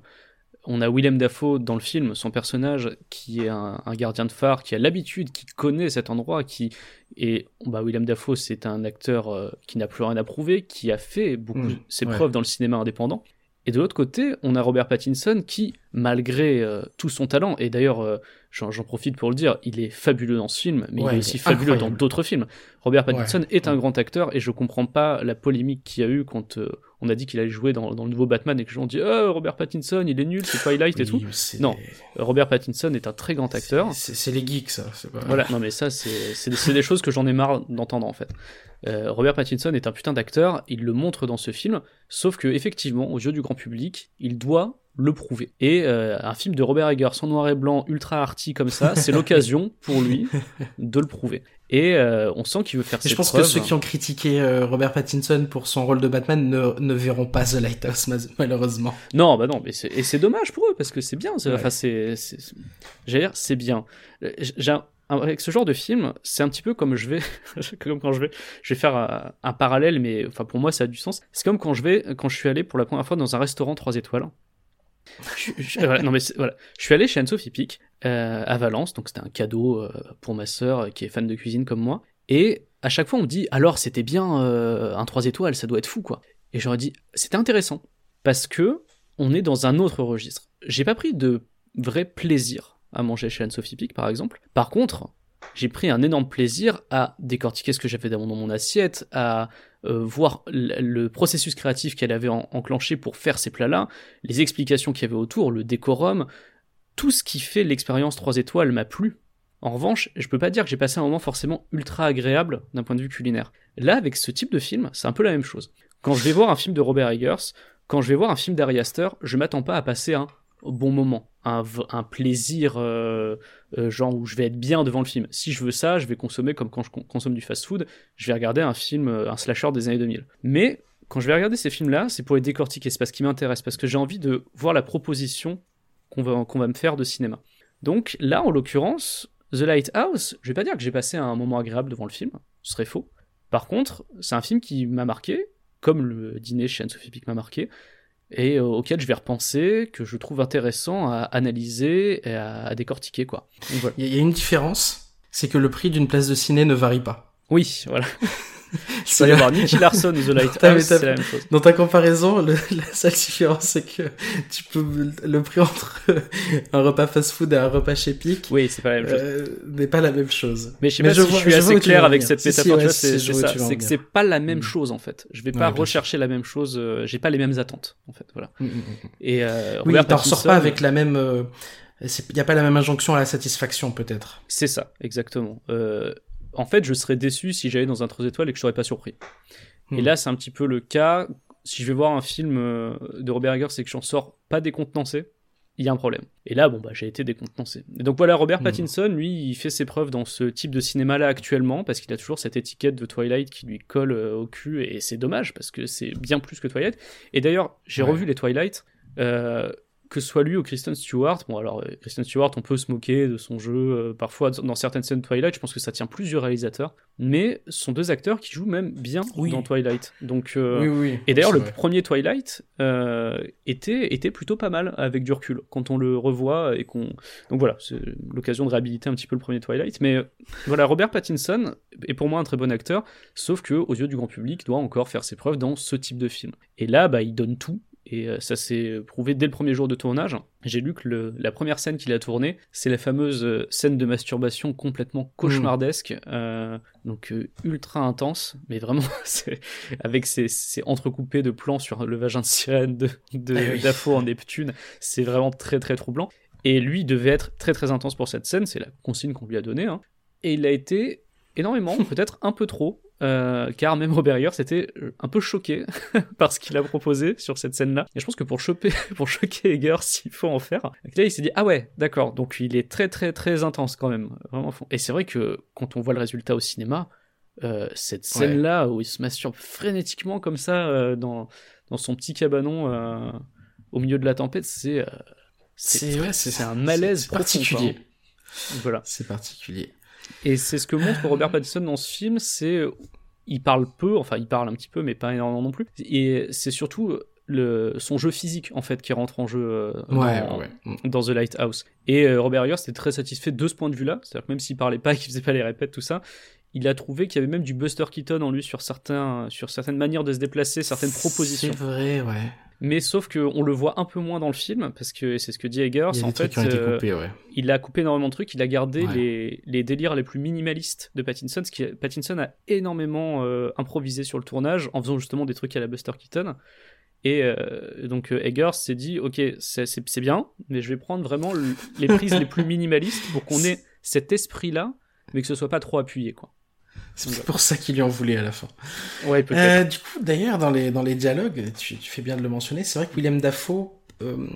On a Willem Dafoe dans le film, son personnage qui est un, un gardien de phare, qui a l'habitude, qui connaît cet endroit, qui et bah Willem Dafoe c'est un acteur euh, qui n'a plus rien à prouver, qui a fait beaucoup Mmh, ses ouais. preuves dans le cinéma indépendant. Et de l'autre côté, on a Robert Pattinson qui malgré euh, tout son talent. Et d'ailleurs, euh, j'en profite pour le dire, il est fabuleux dans ce film, mais Ouais, il est aussi fabuleux incroyable. dans d'autres films. Robert Pattinson Ouais. est un grand acteur et je comprends pas la polémique qu'il y a eu quand euh, on a dit qu'il allait jouer dans, dans le nouveau Batman et que les gens ont dit oh, Robert Pattinson, il est nul, c'est Twilight et Oui, tout. c'est- Non, Robert Pattinson est un très grand acteur. C'est les geeks, ça. c'est Pas... Voilà, non mais ça, c'est des choses que j'en ai marre d'entendre en fait. Euh, Robert Pattinson est un putain d'acteur, il le montre dans ce film, sauf que effectivement, aux yeux du grand public, il doit le prouver. Et euh, un film de Robert Eggers en noir et blanc, ultra arty comme ça, c'est [laughs] l'occasion pour lui de le prouver. Et euh, on sent qu'il veut faire ses je pense preuves. que ceux qui ont critiqué euh, Robert Pattinson pour son rôle de Batman ne, ne verront pas The Lighthouse, ma- malheureusement. Non, bah non, mais c'est, et c'est dommage pour eux parce que c'est bien. c'est- Ouais. Enfin, c'est, c'est- c'est- j'allais dire, c'est bien. J'ai un- avec ce genre de film, c'est un petit peu comme je vais, [laughs] comme quand je vais, je vais faire un, un parallèle, mais enfin pour moi ça a du sens. C'est comme quand je vais, quand je suis allé pour la première fois dans un restaurant 3 étoiles. Je, voilà, non mais voilà, je suis allé chez Anne-Sophie Pic euh, à Valence, donc c'était un cadeau euh, pour ma sœur euh, qui est fan de cuisine comme moi. Et à chaque fois on me dit alors c'était bien euh, un 3 étoiles, ça doit être fou quoi. Et j'aurais dit c'était intéressant parce que on est dans un autre registre. J'ai pas pris de vrai plaisir à manger chez Anne-Sophie Pic, par exemple. Par contre, j'ai pris un énorme plaisir à décortiquer ce que j'avais dans mon, assiette, à euh, voir le processus créatif qu'elle avait en- enclenché pour faire ces plats-là, les explications qu'il y avait autour, le décorum, tout ce qui fait l'expérience 3 étoiles m'a plu. En revanche, je peux pas dire que j'ai passé un moment forcément ultra agréable d'un point de vue culinaire. Là, avec ce type de film, c'est un peu la même chose. Quand je vais voir un film de Robert Eggers, quand je vais voir un film d'Ari Aster, je m'attends pas à passer un bon moment, un, un plaisir euh, euh, genre où je vais être bien devant le film. Si je veux ça, je vais consommer comme quand je con- consomme du fast-food, je vais regarder un film, euh, un slasher des années 2000. Mais quand je vais regarder ces films-là, c'est pour les décortiquer, c'est parce qu'ils m'intéressent, parce que j'ai envie de voir la proposition qu'on va, va me faire de cinéma. Donc là, en l'occurrence, The Lighthouse, je vais pas dire que j'ai passé un moment agréable devant le film, ce serait faux. Par contre, c'est un film qui m'a marqué, comme le dîner chez Anne-Sophie Pic m'a marqué, et euh, auquel je vais repenser, que je trouve intéressant à analyser et à, décortiquer, quoi. Voilà. Il y a une différence, c'est que le prix d'une place de ciné ne varie pas. Oui, voilà. [laughs] [laughs] C'est- voir Nicky Larson ou The Lighthouse, c'est la même chose. Dans ta comparaison, le- [laughs] la seule différence, c'est que tu peux le prix entre [laughs] un repas fast-food et un repas chez Pic Oui, c'est pas la même chose. euh, n'est pas la même chose. Mais je sais mais pas je si vois- je suis je assez clair avec cette Si, métaphore, ouais, si, c'est ça, que c'est pas la même Mm. chose en fait. Je vais pas rechercher la même chose, euh, j'ai pas les mêmes attentes en fait, voilà. Mm, mm. Et euh, Oui, t'en ressors pas avec la même. Il n'y a pas la même injonction à la satisfaction, peut-être. C'est ça, exactement. Euh, en fait, je serais déçu si j'allais dans un 3 étoiles et que je serais pas surpris. Et Hmm. là, c'est un petit peu le cas. Si je vais voir un film euh, de Robert Eggers et que j'en sors pas décontenancé, il y a un problème. Et là, bon, bah, j'ai été décontenancé. Et donc voilà, Robert Hmm. Pattinson, lui, il fait ses preuves dans ce type de cinéma-là actuellement, parce qu'il a toujours cette étiquette de Twilight qui lui colle euh, au cul, et c'est dommage, parce que c'est bien plus que Twilight. Et d'ailleurs, j'ai Ouais. revu les Twilight, euh, que ce soit lui ou Kristen Stewart. Bon, alors, euh, Kristen Stewart, on peut se moquer de son jeu, euh, parfois dans certaines scènes de Twilight, je pense que ça tient plus du réalisateur, mais ce sont deux acteurs qui jouent même bien Oui. dans Twilight. Donc, euh, Oui, oui. et d'ailleurs, le vrai. premier Twilight euh, était, était plutôt pas mal avec du recul quand on le revoit et qu'on. Donc voilà, c'est l'occasion de réhabiliter un petit peu le premier Twilight. Mais voilà, Robert Pattinson est pour moi un très bon acteur, sauf que aux yeux du grand public, doit encore faire ses preuves dans ce type de film. Et là, bah, il donne tout. Et euh, ça s'est prouvé dès le premier jour de tournage. J'ai lu que le- la première scène qu'il a tournée, c'est la fameuse euh, scène de masturbation complètement cauchemardesque, euh, donc ultra intense, mais vraiment [laughs] avec ces, ces entrecoupés de plans sur le vagin de sirène de, Eh en Neptune, c'est vraiment très très troublant. Et lui devait être très très intense pour cette scène, c'est la consigne qu'on lui a donnée. hein. Et il a été énormément, [laughs] peut-être un peu trop, euh, car même Robert Eggers était euh, un peu choqué [laughs] par ce qu'il a proposé sur cette scène-là. Et je pense que pour choper, [laughs] pour choquer Eggers, il faut en faire. Et là, il s'est dit ah ouais, d'accord. Donc il est très très très intense quand même, vraiment. fond. Et c'est vrai que quand on voit le résultat au cinéma, euh, cette scène-là où il se masturbe frénétiquement comme ça euh, dans dans son petit cabanon au milieu de la tempête, c'est C'est ouais, un malaise profond, particulier. Voilà. C'est particulier. Et c'est ce que montre Robert Pattinson dans ce film, c'est il parle peu, enfin il parle un petit peu, mais pas énormément non plus. Et c'est surtout le, son jeu physique en fait qui rentre en jeu euh, Ouais, dans, ouais. Mm. dans The Lighthouse. Et euh, Robert Eggers était très satisfait de ce point de vue-là, c'est-à-dire que même s'il parlait pas, [laughs] qu'il faisait pas les répètes, tout ça, il a trouvé qu'il y avait même du Buster Keaton en lui sur certains, sur certaines manières de se déplacer, certaines propositions. C'est vrai, ouais. Mais sauf qu'on le voit un peu moins dans le film, parce que c'est ce que dit Eggers. Il En fait, euh, coupés, ouais. il a coupé énormément de trucs, il a gardé Ouais. les, les délires les plus minimalistes de Pattinson, ce qui Pattinson a énormément euh, improvisé sur le tournage en faisant justement des trucs à la Buster Keaton. Et euh, donc Eggers s'est dit, ok, c'est- bien, mais je vais prendre vraiment le- les prises les plus minimalistes pour qu'on [laughs] ait cet esprit-là, mais que ce soit pas trop appuyé, quoi. C'est peut-être [laughs] pour ça qu'il lui en voulait à la fin. Ouais, peut-être. Euh, du coup, d'ailleurs, dans les, dans les dialogues, tu, tu fais bien de le mentionner, c'est vrai que William Dafoe euh,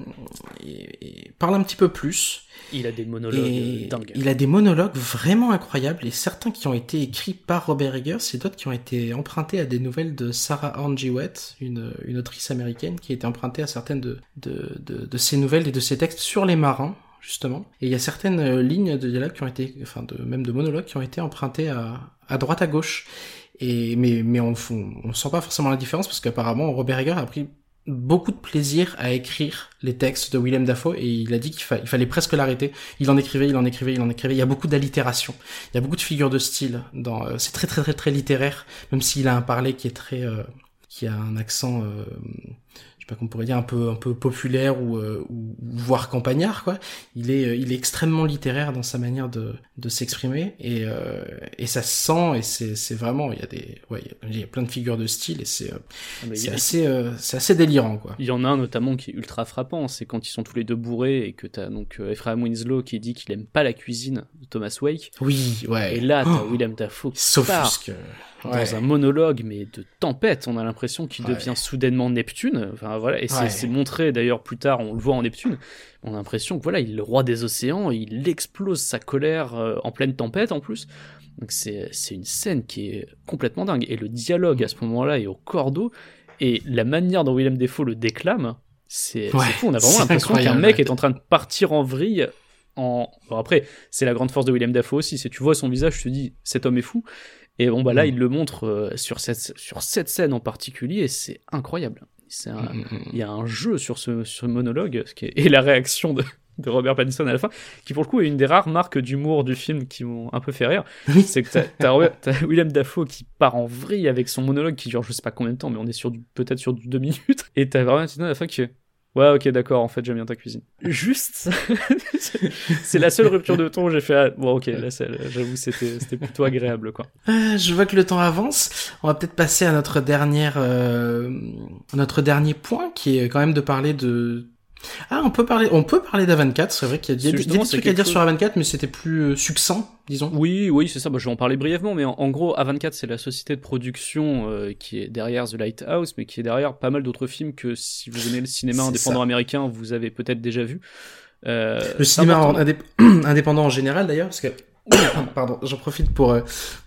et- et parle un petit peu plus. il a des monologues Et dingues. il a des monologues vraiment incroyables, et certains qui ont été écrits par Robert Eggers, et d'autres qui ont été empruntés à des nouvelles de Sarah Jewett, une, une autrice américaine, qui a été empruntée à certaines de, de, de, de ses nouvelles et de ses textes sur les marins, justement. Et il y a certaines euh, lignes de dialogue qui ont été, enfin, de, même de monologues qui ont été empruntées à, à droite à gauche. Et, mais, mais on, on, sent pas forcément la différence parce qu'apparemment Robert Eggers a pris beaucoup de plaisir à écrire les textes de Willem Dafoe et il a dit qu'il fa- il fallait presque l'arrêter. Il en écrivait, il en écrivait, il en écrivait. Il y a beaucoup d'allitération. Il y a beaucoup de figures de style. Dans, euh, c'est très très très très littéraire, même s'il a un parler qui est très, euh, qui a un accent, euh, pas qu'on pourrait dire un peu un peu populaire ou, euh, ou voire campagnard quoi. Il est euh, il est extrêmement littéraire dans sa manière de de s'exprimer et euh, et ça se sent et c'est c'est vraiment il y a des ouais il y a- plein de figures de style et c'est Ah, c'est assez c'est assez délirant quoi. Il y en a un notamment qui est ultra frappant, c'est quand ils sont tous les deux bourrés et que t'as donc Ephraim Winslow qui dit qu'il aime pas la cuisine de Thomas Wake. Oui, ouais. Et là, t'as Oh, Willem Dafoe qui part dans un monologue, mais de tempête. On a l'impression qu'il Ouais. devient soudainement Neptune. Enfin voilà, et c'est Ouais. montré d'ailleurs plus tard, on le voit en Neptune. On a l'impression que voilà, il est le roi des océans, il explose sa colère euh, en pleine tempête en plus. Donc c'est c'est une scène qui est complètement dingue. Et le dialogue à ce moment-là est au cordeau. Et la manière dont Willem Dafoe le déclame, c'est Ouais, c'est fou. On a vraiment l'impression qu'un mec est en train de partir en vrille. En... Bon, après, c'est la grande force de Willem Dafoe aussi. C'est tu vois son visage, tu te dis, cet homme est fou. Et bon, bah là, Mm. il le montre euh, sur, cette, sur cette scène en particulier, et c'est incroyable. Un- Mm, mm. Il y a un jeu sur ce, ce monologue, ce qui est- et la réaction de, de Robert Pattinson à la fin, qui pour le coup est une des rares marques d'humour du film qui m'ont un peu fait rire. C'est que t'as, [laughs] Willem Dafoe qui part en vrille avec son monologue qui dure je sais pas combien de temps, mais on est sur peut-être sur du deux minutes. Et t'as Robert Pattinson à la fin qui fait Ouais, ok, d'accord, en fait, j'aime bien ta cuisine. Juste, [laughs] c'est la seule rupture de ton où j'ai fait, ah, bon, ok, là, j'avoue, c'était, c'était plutôt agréable, quoi. Euh, je vois que le temps avance. On va peut-être passer à notre dernière, euh, notre dernier point, qui est quand même de parler de. Ah, on peut parler, on peut parler d'A24. C'est vrai qu'il y a, il y a des- des trucs à dire chose- sur A24, mais c'était plus euh, succinct, disons. Oui, oui, c'est ça. Bah, je vais en parler brièvement, mais en, en gros, A24, c'est la société de production euh, qui est derrière The Lighthouse, mais qui est derrière pas mal d'autres films que si vous aimez le cinéma indépendant ça. américain, vous avez peut-être déjà vu. Euh, Le cinéma indép- [clears throat] indépendant en général, d'ailleurs, parce que, [clears throat] pardon, j'en profite pour,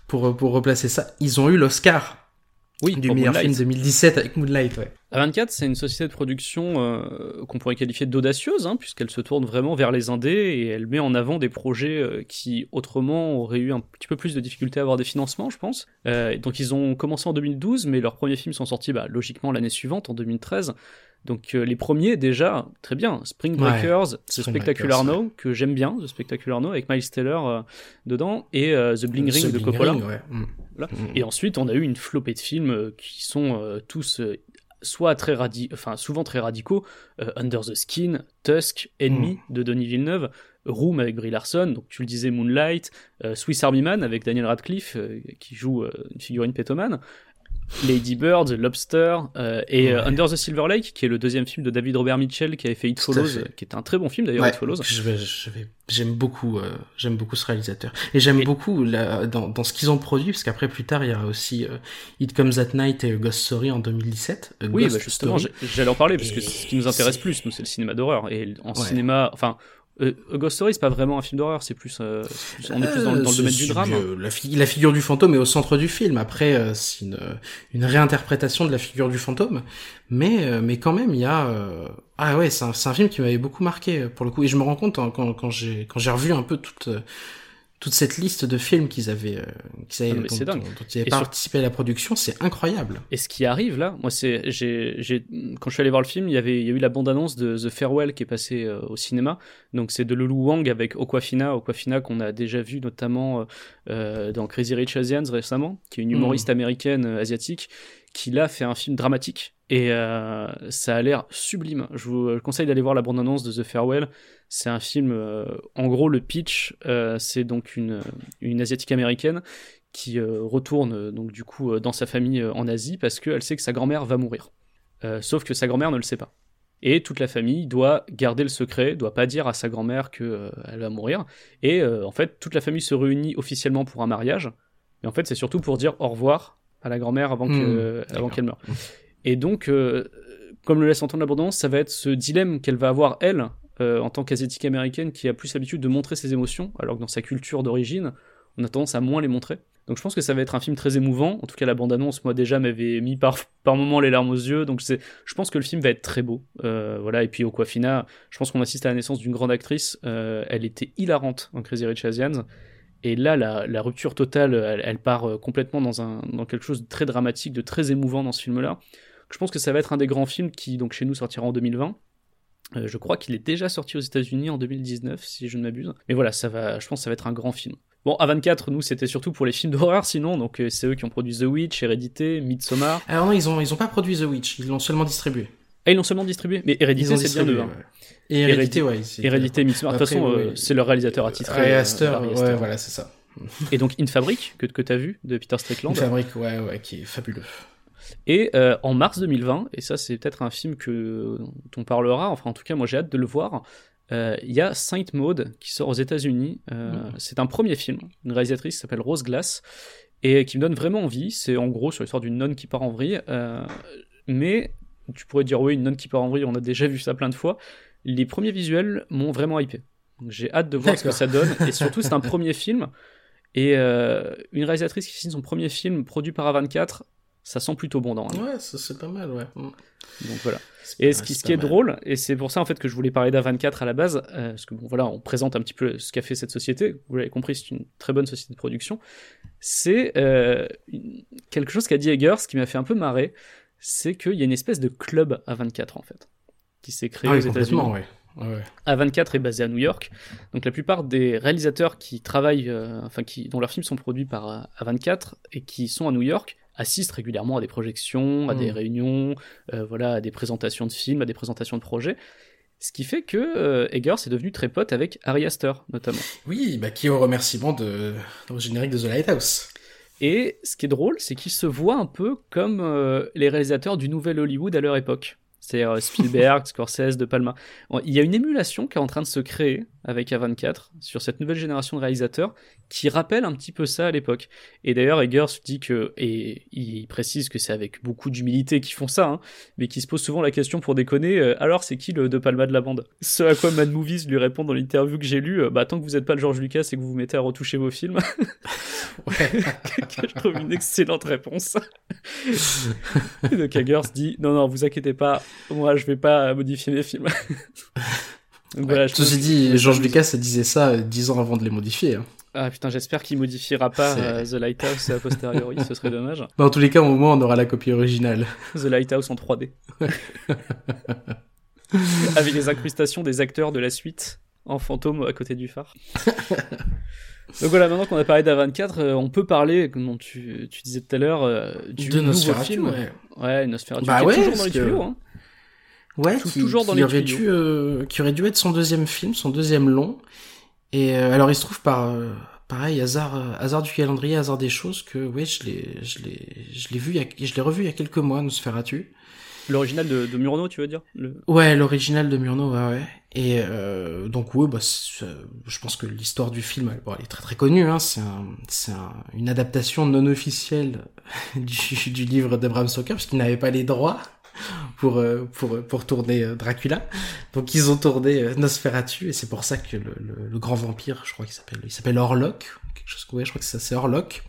pour, pour replacer ça. Ils ont eu l'Oscar oui, du pour meilleur Moonlight. film 2017 avec Moonlight, ouais. A24, c'est une société de production euh, qu'on pourrait qualifier d'audacieuse, hein, puisqu'elle se tourne vraiment vers les indés et elle met en avant des projets euh, qui autrement auraient eu un petit peu plus de difficultés à avoir des financements, je pense. Euh, donc ils ont commencé en 2012, mais leurs premiers films sont sortis bah, logiquement l'année suivante, en 2013. Donc euh, les premiers déjà, très bien, Spring Ouais, Breakers, The Spring Spectacular Breakers, No, que j'aime bien, The Spectacular No, avec Miles Taylor euh, dedans, et euh, The Bling Ring The de Bling Coppola. Ring, ouais. Mm. Voilà. Mm. Et ensuite, on a eu une flopée de films qui sont tous soit très radi enfin souvent très radicaux, Under the Skin, Tusk, Enemy de Denis Villeneuve, Room avec Brie Larson, donc tu le disais Moonlight, Swiss Army Man avec Daniel Radcliffe qui joue une figurine pétomane. Lady Bird, Lobster euh, et euh, Ouais. Under the Silver Lake, qui est le deuxième film de David Robert Mitchell qui avait fait It Follows, fait. qui est un très bon film d'ailleurs, Ouais, It Follows. je vais, je vais, j'aime beaucoup, euh, j'aime beaucoup ce réalisateur. Et j'aime Et- beaucoup la, dans, dans ce qu'ils ont produit, parce qu'après plus tard il y a aussi euh, It Comes at Night et Ghost Story en 2017. A Oui, bah justement, j'allais en parler parce que c'est ce qui nous intéresse plus, nous, c'est le cinéma d'horreur. Et en Ouais. cinéma, enfin, euh, A Ghost Story, c'est pas vraiment un film d'horreur, c'est plus, euh, plus- on est plus dans, le- dans le Euh, domaine du drame. la, fi- la figure du fantôme est au centre du film. Après, euh, c'est une, une réinterprétation de la figure du fantôme, mais euh, mais quand même, il y a euh, ah ouais, c'est un, film qui m'avait beaucoup marqué pour le coup. Et je me rends compte hein, quand quand j'ai quand j'ai revu un peu toute euh, toute cette liste de films qu'ils avaient, euh, qu'ils avaient dont, dingue. dont- ils avaient sur- participé à la production, c'est incroyable. Et ce qui arrive là, moi c'est, j'ai, quand je suis allé voir le film, il y avait, il y a eu la bande-annonce de The Farewell qui est passée euh, au cinéma. Donc c'est de Lulu Wang avec Okwafina, Okwafina qu'on a déjà vu notamment euh, dans Crazy Rich Asians récemment, qui est une humoriste américaine euh, asiatique, qui là fait un film dramatique. Et euh, ça a l'air sublime. Je vous conseille d'aller voir la bande-annonce de The Farewell. C'est un film, euh, en gros le pitch, euh, c'est donc une, une asiatique américaine qui euh, retourne donc du coup dans sa famille en Asie parce qu'elle sait que sa grand-mère va mourir. Sauf que sa grand-mère ne le sait pas. Et toute la famille doit garder le secret, doit pas dire à sa grand-mère qu'elle va mourir. Et en fait, toute la famille se réunit officiellement pour un mariage. Mais en fait, c'est surtout pour dire au revoir à la grand-mère avant Hmm, qu'elle meure. Et donc, comme le laisse entendre l'abondance, ça va être ce dilemme qu'elle va avoir, elle, euh, en tant qu'asiatique américaine, qui a plus l'habitude de montrer ses émotions, alors que dans sa culture d'origine, on a tendance à moins les montrer. Donc je pense que ça va être un film très émouvant. En tout cas, la bande-annonce, moi déjà, m'avait mis par, par moments les larmes aux yeux. Donc je pense que le film va être très beau. Euh, voilà. Et puis Okwafina, je pense qu'on assiste à la naissance d'une grande actrice. Euh, elle était hilarante dans Crazy Rich Asians. Et là, la, rupture totale, elle, elle part complètement dans, un, dans quelque chose de très dramatique, de très émouvant dans ce film-là. Je pense que ça va être un des grands films qui, donc chez nous, sortira en 2020. Euh, je crois qu'il est déjà sorti aux États-Unis en 2019, si je ne m'abuse. Mais voilà, ça va, je pense que ça va être un grand film. Bon, A24, nous, c'était surtout pour les films d'horreur, sinon, donc euh, c'est eux qui ont produit The Witch, Hérédité, Midsommar. Alors non, ils ont, ils ont pas produit The Witch, ils l'ont seulement distribué. Ah, ils l'ont seulement distribué, mais Hérédité, c'est bien eux. hein. Et Hérédité, ouais. Hérédité, Midsommar. De toute façon, euh, c'est leur réalisateur attitré. Aster, Ari ouais, Aster. voilà, c'est ça. Et donc In Fabric, que, que tu as vu, de Peter Strickland? Une fabrique, ouais, ouais, qui est fabuleux. Et euh, en mars 2020, et ça c'est peut-être un film que dont on parlera, enfin en tout cas moi j'ai hâte de le voir, euh, il y a Saint Maud qui sort aux États-Unis. Euh, C'est un premier film, une réalisatrice qui s'appelle Rose Glass et qui me donne vraiment envie. C'est en gros sur l'histoire d'une nonne qui part en vrille, euh, mais tu pourrais dire oui, une nonne qui part en vrille, on a déjà vu ça plein de fois. Les premiers visuels m'ont vraiment hypé. J'ai hâte de voir ce que ça donne et surtout c'est un premier film et une réalisatrice qui signe son premier film produit par A24, ça sent plutôt bon dans Ouais, ça, c'est pas mal, ouais. Mm. donc voilà. Et ce qui, c'est ce qui est mal. drôle, et c'est pour ça en fait que je voulais parler d'A24 à la base, euh, parce que bon voilà, on présente un petit peu ce qu'a fait cette société. Vous l'avez compris, c'est une très bonne société de production. C'est euh, quelque chose qu'a dit Eggers, ce qui m'a fait un peu marrer, c'est qu'il y a une espèce de club A24 en fait, qui s'est créé Ah aux États-Unis. complètement, ouais. Ouais, ouais. A24 est basé à New York. Donc la plupart des réalisateurs qui travaillent, euh, enfin qui, dont leurs films sont produits par euh, A24 et qui sont à New York assistent régulièrement à des projections, à des réunions, euh, voilà, à des présentations de films, à des présentations de projets. Ce qui fait que euh, Eggers est devenu très pote avec Ari Aster notamment. Oui, bah, qui est au remerciement de, au générique de The Lighthouse. Et ce qui est drôle, c'est qu'ils se voient un peu comme euh, les réalisateurs du nouvel Hollywood à leur époque. C'est-à-dire euh, Spielberg, [laughs] Scorsese, De Palma. Il y a une émulation qui est en train de se créer avec A24 sur cette nouvelle génération de réalisateurs qui rappelle un petit peu ça à l'époque. Et d'ailleurs, Eggers dit que, et il précise que c'est avec beaucoup d'humilité qu'ils font ça, hein, mais qu'ils se posent souvent la question pour déconner, euh, alors c'est qui le De Palma de la bande? Ce à quoi Mad Movies lui répond dans l'interview que j'ai lu, euh, bah tant que vous n'êtes pas le George Lucas et que vous vous mettez à retoucher vos films, [laughs] Ouais. [laughs] que je trouve une excellente réponse. Donc Eggers dit non non vous inquiétez pas moi je vais pas modifier mes films. [laughs] voilà, je Ceci dit, George Lucas disait ça euh, dix ans avant de les modifier. hein. Ah putain j'espère qu'il modifiera pas euh, The Lighthouse a posteriori ce serait dommage. [laughs] Bah, en tous les cas, au moins, on aura la copie originale. [laughs] The Lighthouse en 3D. [laughs] Avec les incrustations des acteurs de la suite en fantôme à côté du phare. Donc voilà, maintenant qu'on a parlé d'A24, euh, on peut parler, comme tu, tu disais tout à l'heure, euh, du de nouveau film. ouais. Ouais, Nosferatu, Bah qui est ouais, toujours dans les tuyaux. Hein. Ouais, qui, toujours dans qui les aurait dû, euh, qui aurait dû être son deuxième film, son deuxième long. Et euh, alors, il se trouve par, euh, pareil, hasard, euh, hasard du calendrier, hasard des choses, que ouais, je l'ai, je l'ai, je l'ai vu, il y a- je l'ai revu il y a quelques mois, Nosferatu. L'original de, de Murnau, tu veux dire? Le- Ouais, l'original de Murnau, ouais, ouais. Et euh, donc ouais, bah, euh, je pense que l'histoire du film, elle, bon, elle est très très connue. Hein, c'est un, c'est un- une adaptation non officielle [laughs] du, du livre d'Abraham Stoker, parce qu'ils n'avaient pas les droits [laughs] pour euh, pour pour tourner euh, Dracula. Donc ils ont tourné euh, Nosferatu, et c'est pour ça que le, grand vampire, je crois qu'il s'appelle, il s'appelle Orlok, quelque chose. Ouais, je crois que ça c'est Orlok.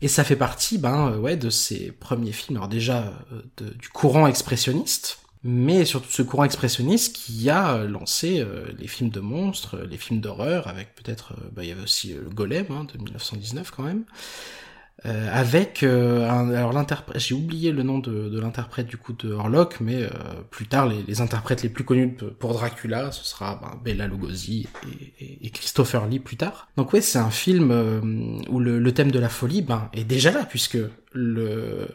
Et ça fait partie, ben, euh, ouais, de ses premiers films. Alors déjà, euh, du courant expressionniste, mais surtout ce courant expressionniste qui a lancé euh, les films de monstres, les films d'horreur, avec peut-être, euh, bah, il y avait aussi le Golem hein, de 1919 quand même, euh, avec un, alors l'interprète, j'ai oublié le nom de, de l'interprète du coup de Horlock, mais plus tard les, les, interprètes les plus connus pour Dracula, ce sera ben, Bella Lugosi et, et, et, Christopher Lee plus tard. Donc ouais, c'est un film où le, le, thème de la folie ben, est déjà là puisque le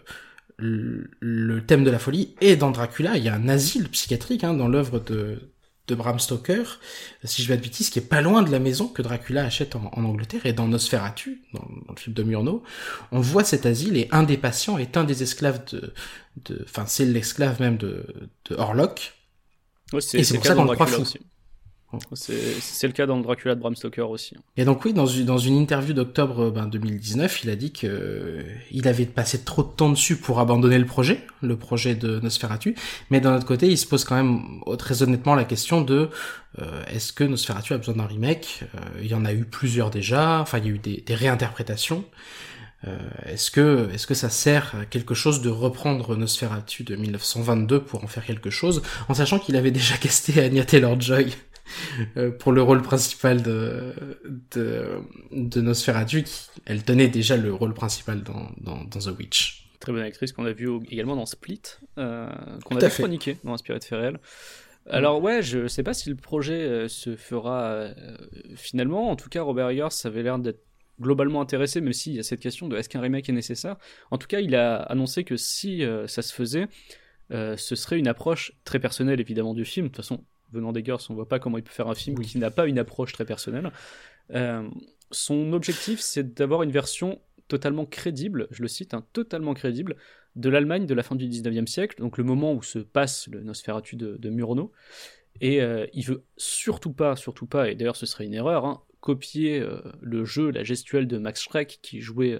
le thème de la folie est dans Dracula. Il y a un asile psychiatrique hein, dans l'œuvre de, de Bram Stoker, si je vais de bêtises, qui est pas loin de la maison que Dracula achète en, Angleterre. Et dans Nosferatu, dans, le film de Murnau, on voit cet asile et un des patients est un des esclaves de... Enfin, c'est l'esclave même de, de Horlock. et c'est pour ça qu'on le croit fou. C'est le cas dans le Dracula de Bram Stoker aussi. Et donc oui, dans une, dans une interview d'octobre ben, 2019, il a dit que euh, avait passé trop de temps dessus pour abandonner le projet, le projet de Nosferatu. Mais d'un autre côté, il se pose quand même très honnêtement la question de euh, est-ce que Nosferatu a besoin d'un remake? Euh, Il y en a eu plusieurs déjà. Enfin, il y a eu des, des réinterprétations. est-ce que est-ce que ça sert à quelque chose de reprendre Nosferatu de 1922 pour en faire quelque chose, en sachant qu'il avait déjà [laughs] casté Anya Taylor-Joy euh, [laughs] pour le rôle principal de, de, de Nosferatu, qui, elle tenait déjà le rôle principal dans, dans, dans The Witch. Très bonne actrice qu'on a vu également dans Split, euh, qu'on a chroniqué dans Inspiré de Fait Alors ouais, je sais pas si le projet euh, se fera euh, finalement. En tout cas, Robert Eggers avait l'air d'être globalement intéressé, même s'il y a cette question de est-ce qu'un remake est nécessaire. En tout cas, il a annoncé que si ça se faisait, ce serait une approche très personnelle évidemment du film. De toute façon, venant des Girls, on voit pas comment il peut faire un film qui n'a pas une approche très personnelle. Euh, son objectif, c'est d'avoir une version totalement crédible, je le cite, hein, totalement crédible, de l'Allemagne de la fin du 19e siècle, donc le moment où se passe le Nosferatu de, de Murnau. Et euh, il veut surtout pas, surtout pas, et d'ailleurs ce serait une erreur, hein, copier euh, le jeu, la gestuelle de Max Schreck qui jouait,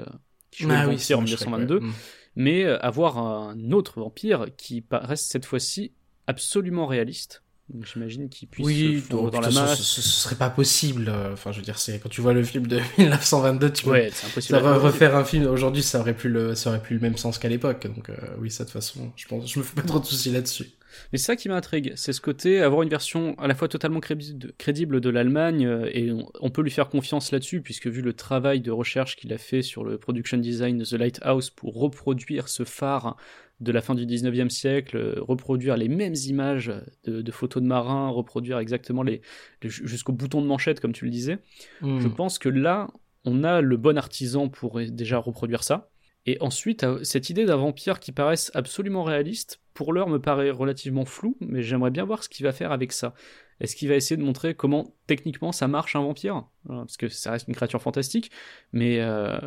qui jouait ah, en 1922, mm. mais avoir un autre vampire qui paraisse cette fois-ci absolument réaliste, J'imagine qu'il puisse oui, donc, dans la masse. Ce, ce, serait pas possible. Euh, enfin, je veux dire, c'est quand tu vois le film de [laughs] 1922, tu ouais, c'est impossible. Ça refaire un film aujourd'hui, ça aurait plus le, ça aurait plus le même sens qu'à l'époque. Donc euh, oui, ça de toute façon, je pense, je me fais pas trop de soucis là-dessus. Mais c'est ça qui m'intrigue, c'est ce côté avoir une version à la fois totalement crédible de l'Allemagne euh, et on, peut lui faire confiance là-dessus puisque vu le travail de recherche qu'il a fait sur le production design de The Lighthouse pour reproduire ce phare de la fin du 19e siècle, euh, reproduire les mêmes images de, photos de marins, reproduire exactement les, jusqu'au bouton de manchette, comme tu le disais. Hmm. Je pense que là, on a le bon artisan pour déjà reproduire ça. Et ensuite, euh, cette idée d'un vampire qui paraisse absolument réaliste, pour l'heure me paraît relativement flou, mais j'aimerais bien voir ce qu'il va faire avec ça. Est-ce qu'il va essayer de montrer comment techniquement ça marche un vampire? Parce que ça reste une créature fantastique, mais euh,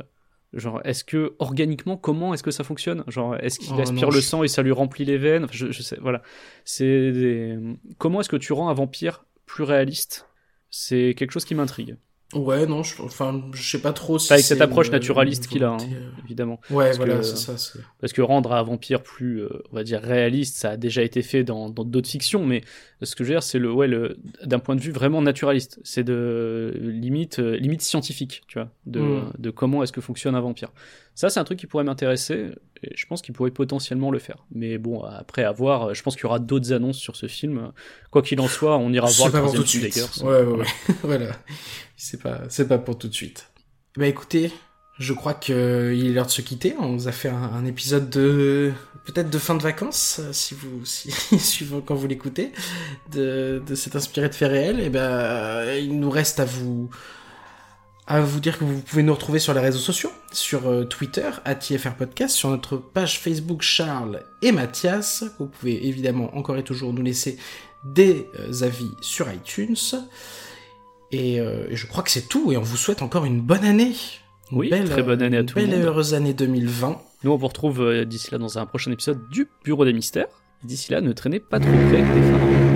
Genre, est-ce que organiquement, comment est-ce que ça fonctionne? Genre, est-ce qu'il oh aspire le sang et ça lui remplit les veines? Je, je, sais, voilà. C'est comment est-ce que tu rends un vampire plus réaliste? C'est quelque chose qui m'intrigue. Ouais, non, je, enfin, je sais pas trop si. Avec cette approche naturaliste qu'il a, hein, euh. évidemment. Ouais, voilà, c'est ça. Parce que rendre un vampire plus, euh, on va dire, réaliste, ça a déjà été fait dans d'autres fictions, mais ce que je veux dire, c'est le, ouais, le, d'un point de vue vraiment naturaliste. C'est de limite, euh, limite scientifique, tu vois, de, mm. de comment est-ce que fonctionne un vampire. Ça, c'est un truc qui pourrait m'intéresser, et je pense qu'il pourrait potentiellement le faire. Mais bon, après avoir, je pense qu'il y aura d'autres annonces sur ce film. Quoi qu'il en soit, on ira voir le troisième film Ouais, ouais, ouais. [laughs] voilà. C'est pas, c'est pas pour tout de suite. Bah écoutez, je crois qu'il est l'heure de se quitter. On vous a fait un, épisode de peut-être de fin de vacances, euh, si vous, [laughs] si, quand vous l'écoutez, de, cet inspiré de faits réels. Et ben, il nous reste à vous à vous dire que vous pouvez nous retrouver sur les réseaux sociaux, sur euh, Twitter, à TFR Podcast, sur notre page Facebook Charles et Mathias. Vous pouvez évidemment encore et toujours nous laisser des euh, avis sur iTunes. Et je crois que c'est tout, et on vous souhaite encore une bonne année. Oui, très bonne année à le monde. Belle et heureuse année 2020. Nous, on vous retrouve euh, d'ici là dans un prochain épisode du Bureau des Mystères. D'ici là, ne traînez pas trop près des